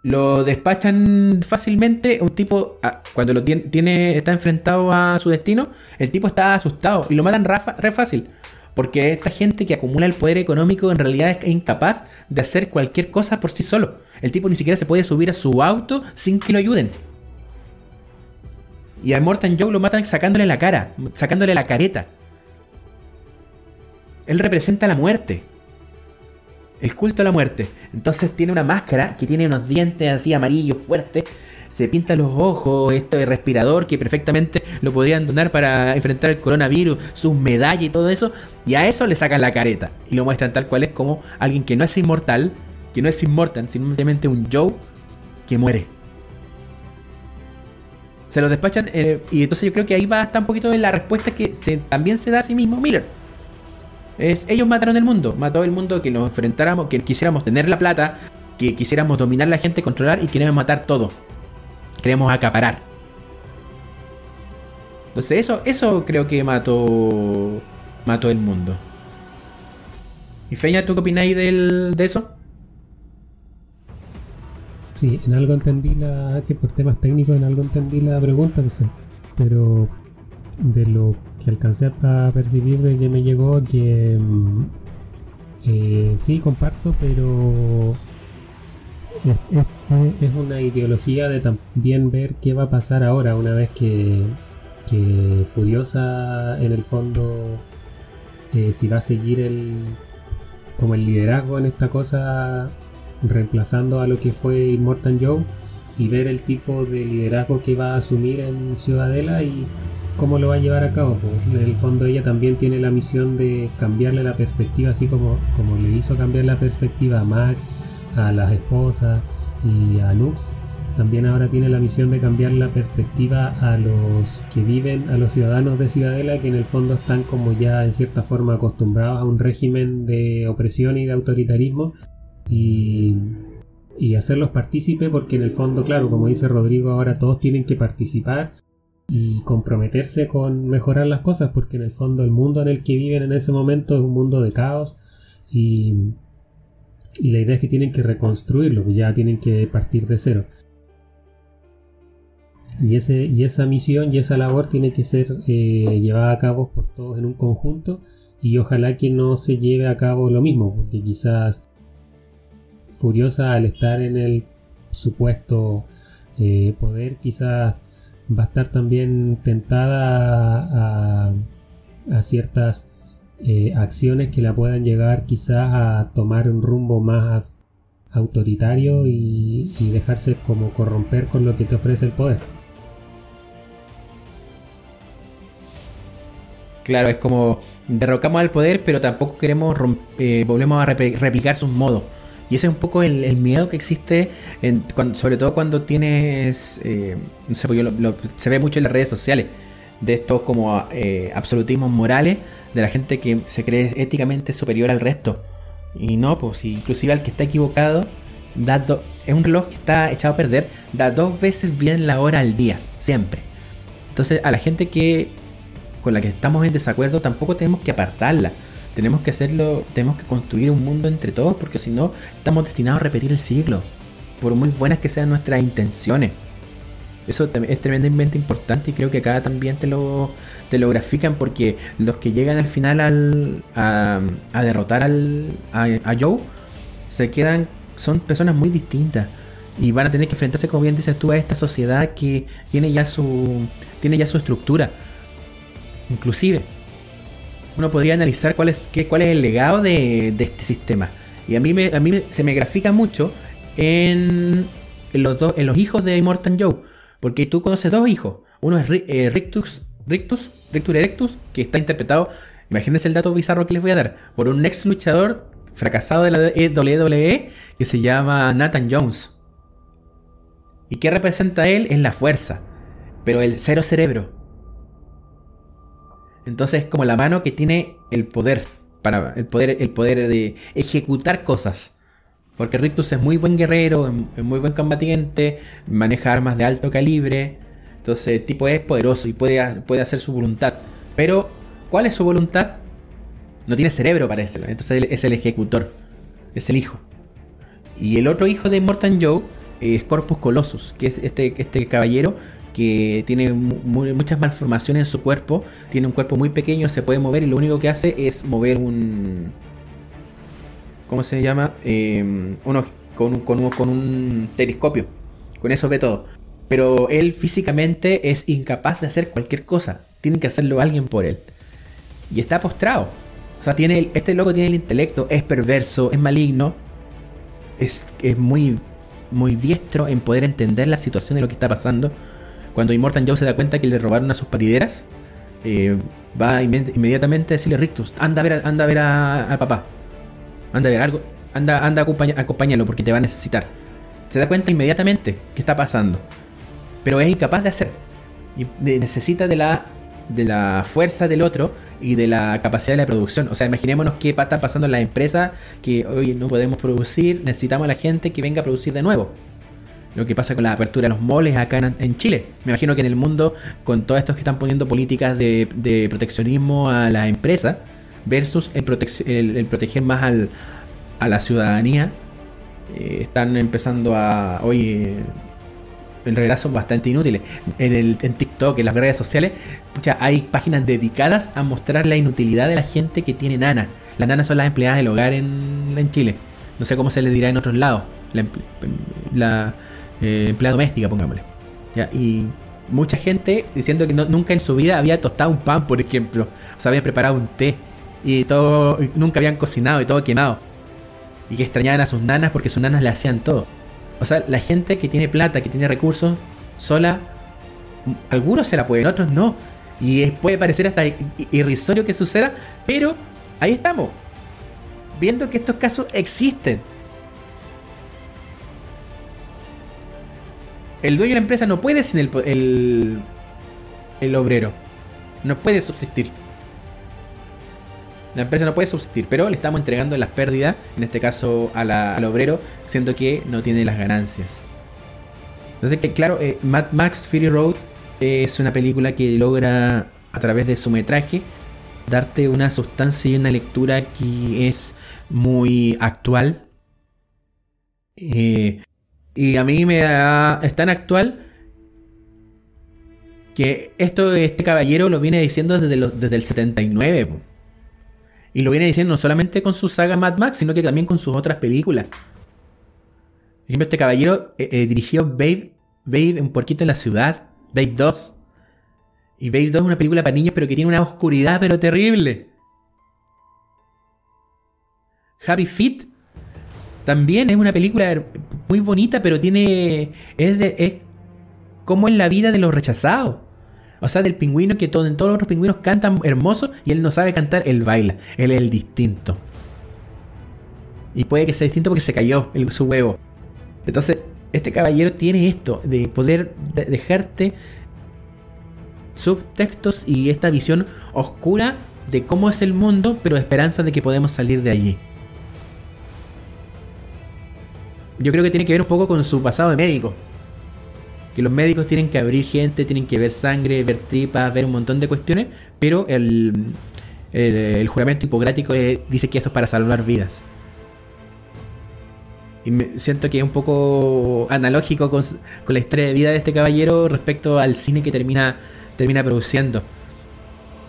lo despachan fácilmente. Un tipo, ah, cuando lo tiene, está enfrentado a su destino, el tipo está asustado y lo matan re fácil. Porque esta gente que acumula el poder económico en realidad es incapaz de hacer cualquier cosa por sí solo. El tipo ni siquiera se puede subir a su auto sin que lo ayuden. Y a Morton Joe lo matan sacándole la cara, sacándole la careta. Él representa la muerte. El culto a la muerte. Entonces tiene una máscara que tiene unos dientes así amarillos fuertes. Se pinta los ojos, esto de respirador que perfectamente lo podrían donar para enfrentar el coronavirus, sus medallas y todo eso. Y a eso le sacan la careta. Y lo muestran tal cual es como alguien que no es inmortal, que no es inmortal, simplemente un Joe que muere. Se lo despachan eh, y entonces yo creo que ahí va hasta un poquito de la respuesta que también se da a sí mismo Miller ellos mataron el mundo, mató el mundo que nos enfrentáramos, que quisiéramos tener la plata, que quisiéramos dominar la gente, controlar y queremos matar todo. Queremos acaparar. Entonces eso, eso creo que mató, mató el mundo. ¿Y Feña, tú qué opináis del, de eso? Sí, en algo entendí la. que por temas técnicos en algo entendí la pregunta, no sé. Pero de lo que alcancé a percibir de que me llegó que mm, eh, sí comparto pero es, una ideología de también ver qué va a pasar ahora una vez que, que Furiosa en el fondo eh, si va a seguir el como el liderazgo en esta cosa reemplazando a lo que fue Immortal Joe y ver el tipo de liderazgo que va a asumir en Ciudadela y cómo lo va a llevar a cabo. Pues, en el fondo ella también tiene la misión de cambiarle la perspectiva, así como, como le hizo cambiar la perspectiva a Max, a las esposas y a Nux. También ahora tiene la misión de cambiar la perspectiva a los que viven, a los ciudadanos de Ciudadela, que en el fondo están como ya en cierta forma acostumbrados a un régimen de opresión y de autoritarismo. Y, y hacerlos partícipe porque en el fondo, claro, como dice Rodrigo, ahora todos tienen que participar y comprometerse con mejorar las cosas porque en el fondo el mundo en el que viven en ese momento es un mundo de caos y, y la idea es que tienen que reconstruirlo, ya tienen que partir de cero. Y, ese, y esa misión y esa labor tiene que ser eh, llevada a cabo por todos en un conjunto y ojalá que no se lleve a cabo lo mismo, porque quizás Furiosa al estar en el supuesto eh, poder quizás va a estar también tentada a, ciertas eh, acciones que la puedan llegar quizás a tomar un rumbo más autoritario y, y dejarse como corromper con lo que te ofrece el poder. Claro, es como derrocamos al poder, pero tampoco queremos eh, volvemos a replicar sus modos. Y ese es un poco el, miedo que existe, en, sobre todo cuando tienes, eh, no sé, pues se ve mucho en las redes sociales, de estos como eh, absolutismos morales, de la gente que se cree éticamente superior al resto. Y no, pues inclusive al que está equivocado, da es un reloj que está echado a perder, da dos veces bien la hora al día, siempre. Entonces a la gente que con la que estamos en desacuerdo, tampoco tenemos que apartarla. Tenemos que hacerlo, tenemos que construir un mundo entre todos, porque si no, estamos destinados a repetir el siglo. Por muy buenas que sean nuestras intenciones. Eso es tremendamente importante y creo que acá también te lo, te lo grafican porque los que llegan al final al, a, derrotar al, a, a, Joe se quedan, son personas muy distintas y van a tener que enfrentarse, como bien dices tú, a esta sociedad que tiene ya su, tiene ya su estructura Inclusive, uno podría analizar cuál es, qué, cuál es el legado de, este sistema. Y a mí, me, a mí se me grafica mucho en, los, en los hijos de Immortal Joe. Porque tú conoces dos hijos. Uno es eh, Rictus, Rictus, Rictus Erectus, que está interpretado, imagínense el dato bizarro que les voy a dar, por un ex luchador fracasado de la WWE que se llama Nathan Jones. ¿Y qué representa él? Es la fuerza, pero el cero cerebro. Entonces es como la mano que tiene el poder para el poder el poder de ejecutar cosas. Porque Rictus es muy buen guerrero, es muy buen combatiente, maneja armas de alto calibre. Entonces el tipo es poderoso y puede, puede hacer su voluntad. Pero, ¿cuál es su voluntad? No tiene cerebro para eso. Entonces es el ejecutor. Es el hijo. Y el otro hijo de Mortan Joe es Corpus Colossus, que es este, este caballero que tiene muchas malformaciones en su cuerpo, tiene un cuerpo muy pequeño, se puede mover y lo único que hace es mover un... ¿Cómo se llama? Eh, uno, con, con, con un telescopio. Con eso ve todo. Pero él físicamente es incapaz de hacer cualquier cosa. Tiene que hacerlo alguien por él. Y está postrado. O sea, tiene este loco tiene el intelecto, es perverso, es maligno. Es, es muy, muy diestro en poder entender la situación de lo que está pasando cuando Immortan Joe se da cuenta que le robaron a sus parideras, eh, va inmediatamente a decirle Rictus, anda a ver, anda a ver a, papá. Anda a ver algo. Anda, anda a acompañarlo porque te va a necesitar. Se da cuenta inmediatamente qué está pasando. Pero es incapaz de hacer. Necesita de la, de la fuerza del otro y de la capacidad de la producción. O sea, imaginémonos qué está pasando en la empresa que hoy no podemos producir, necesitamos a la gente que venga a producir de nuevo lo que pasa con la apertura de los moles acá en, Chile. Me imagino que en el mundo, con todos estos que están poniendo políticas de, proteccionismo a la empresa versus el, proteger más al, a la ciudadanía, eh, están empezando a. Hoy. en realidad son bastante inútiles. En, el, en TikTok, en las redes sociales, hay páginas dedicadas a mostrar la inutilidad de la gente que tiene nana. Las nanas son las empleadas del hogar en, en Chile. No sé cómo se les dirá en otros lados la eh, empleada doméstica, pongámosle. Y mucha gente diciendo que nunca en su vida había tostado un pan, por ejemplo. O sea, habían preparado un té. Y todo, nunca habían cocinado y todo quemado. Y que extrañaban a sus nanas porque sus nanas le hacían todo. O sea, la gente que tiene plata, que tiene recursos, sola, algunos se la pueden, otros no. Y puede parecer hasta irrisorio que suceda, pero ahí estamos. Viendo que estos casos existen. El dueño de la empresa no puede sin el, el, el obrero. No puede subsistir. La empresa no puede subsistir, pero le estamos entregando las pérdidas, en este caso al obrero, siendo que no tiene las ganancias. Entonces, que claro, eh, Mad Max Fury Road es una película que logra, a través de su metraje, darte una sustancia y una lectura que es muy actual. Eh, y a mí me da, es tan actual que esto este caballero lo viene diciendo desde, desde el 79. po. Y lo viene diciendo no solamente con su saga Mad Max, sino que también con sus otras películas. Por ejemplo, este caballero eh, eh, dirigió Babe, Babe, un porquito en la ciudad, Babe 2. Y Babe 2 es una película para niños, pero que tiene una oscuridad, pero terrible. Happy Feet también es una película muy bonita, pero tiene. Es, de, es como en la vida de los rechazados. O sea, del pingüino que todo, en todos los otros pingüinos cantan hermoso y él no sabe cantar, él baila. Él es el distinto. Y puede que sea distinto porque se cayó su huevo. Entonces, este caballero tiene esto, de poder de- dejarte subtextos y esta visión oscura de cómo es el mundo, pero esperanza de que podemos salir de allí. Yo creo que tiene que ver un poco con su pasado de médico. Que los médicos tienen que abrir gente, tienen que ver sangre, ver tripas, ver un montón de cuestiones, pero el, el, juramento hipocrático eh, dice que esto es para salvar vidas. Y me siento que es un poco analógico con, con la historia de vida de este caballero respecto al cine que termina, termina produciendo.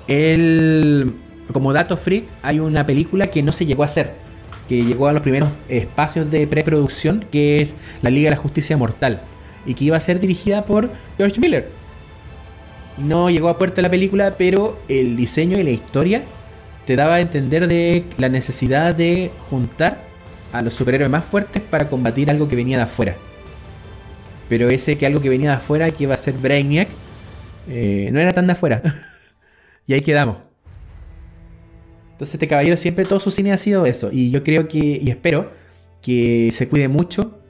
Él, como dato freak, hay una película que no se llegó a hacer, que llegó a los primeros espacios de preproducción, que es La Liga de la Justicia Mortal, y que iba a ser dirigida por George Miller. No llegó a puerto la película, pero el diseño y la historia te daba a entender de la necesidad de juntar a los superhéroes más fuertes para combatir algo que venía de afuera. Pero ese que algo que venía de afuera, que iba a ser Brainiac, eh, no era tan de afuera. y ahí quedamos. Entonces este caballero siempre todo su cine ha sido eso. Y yo creo que, y espero, que se cuide mucho.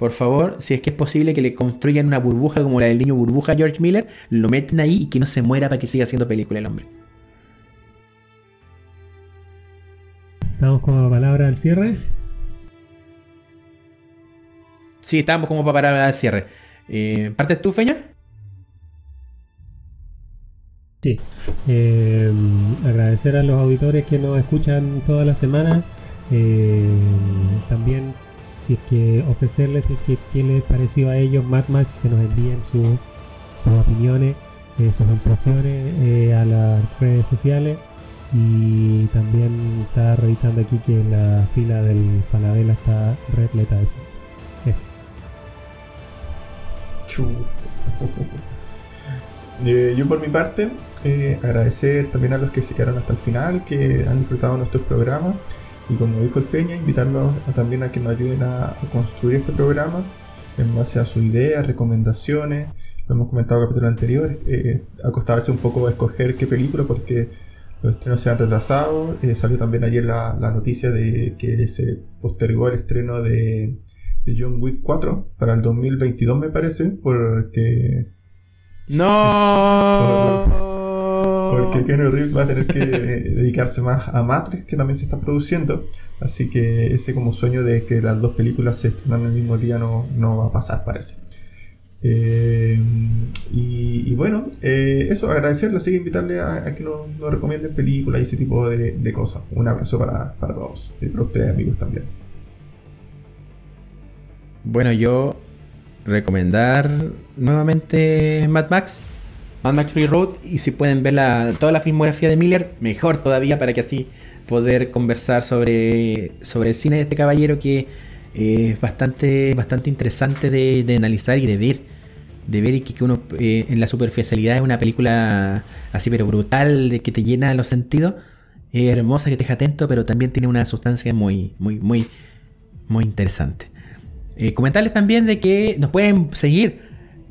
Por favor, si es que es posible que le construyan una burbuja como la del niño burbuja a George Miller, lo meten ahí y que no se muera para que siga haciendo película el hombre. Estamos con palabra al cierre. Sí, estábamos como para parar al cierre. Eh, ¿Partes tú, Feña? Sí. Eh, agradecer a los auditores que nos escuchan toda la semana. Eh, también, si es que ofrecerles, si es que qué les pareció a ellos Mad Max, que nos envíen su- sus opiniones, eh, sus impresiones eh, a las redes sociales. Y también está revisando aquí que la fila del Falabella está repleta de eso. Eso. Chu. Eh, yo por mi parte, eh, agradecer también a los que se quedaron hasta el final, que han disfrutado nuestros programas y como dijo el Feña, invitarlos también a que nos ayuden a, construir este programa en base a sus ideas, recomendaciones. Lo hemos comentado en capítulos anteriores, eh, ha un poco escoger qué película porque los estrenos se han retrasado. Eh, salió también ayer la, la noticia de que se postergó el estreno de, de John Wick 4 para el 2022 me parece, porque No. Porque Keanu Reeves va a tener que dedicarse más a Matrix, que también se está produciendo. Así que ese como sueño de que las dos películas se estrenan el mismo día no, no va a pasar, parece. Eh, y, y bueno, eh, eso, agradecerle, así que invitarle a, a que nos, nos recomienden películas y ese tipo de, de cosas. Un abrazo para, para todos y para ustedes, amigos, también. Bueno, yo recomendar nuevamente Mad Max, Mad Max Free Road, y si pueden ver la- toda la filmografía de Miller, mejor todavía para que así poder conversar sobre, sobre el cine de este caballero que es bastante, bastante interesante de, analizar y de ver. De ver y que, uno eh, en la superficialidad es una película así pero brutal, de que te llena los sentidos. Hermosa, que te deja atento, pero también tiene una sustancia muy, muy, muy, muy interesante. Eh, comentarles también de que nos pueden seguir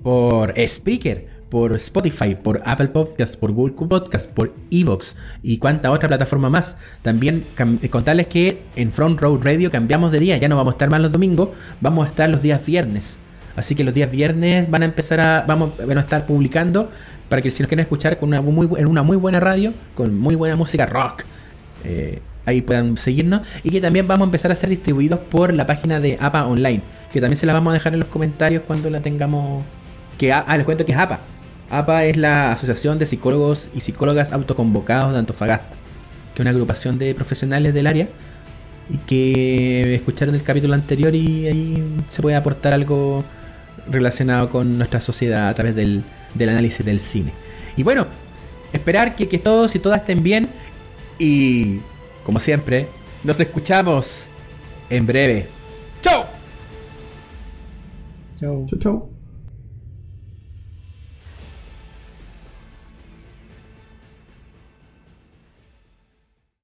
por Speaker, por Spotify, por Apple Podcasts, por Google Podcasts, por Evox y cuánta otra plataforma más. También eh, contarles que en Front Row Radio cambiamos de día, ya no vamos a estar más los domingos, vamos a estar los días viernes. Así que los días viernes van a empezar a vamos, a estar publicando para que si nos quieren escuchar con una muy, en una muy buena radio, con muy buena música rock, eh, ahí puedan seguirnos y que también vamos a empezar a ser distribuidos por la página de APA Online, que también se la vamos a dejar en los comentarios cuando la tengamos. Que, ah, les cuento que es APA. APA es la Asociación de Psicólogos y Psicólogas Autoconvocados de Antofagasta, que es una agrupación de profesionales del área y que escucharon el capítulo anterior y ahí se puede aportar algo relacionado con nuestra sociedad a través del, del análisis del cine. Y bueno, esperar que, que todos y todas estén bien y, como siempre, nos escuchamos en breve. ¡Chao! Chao. Chau, chau.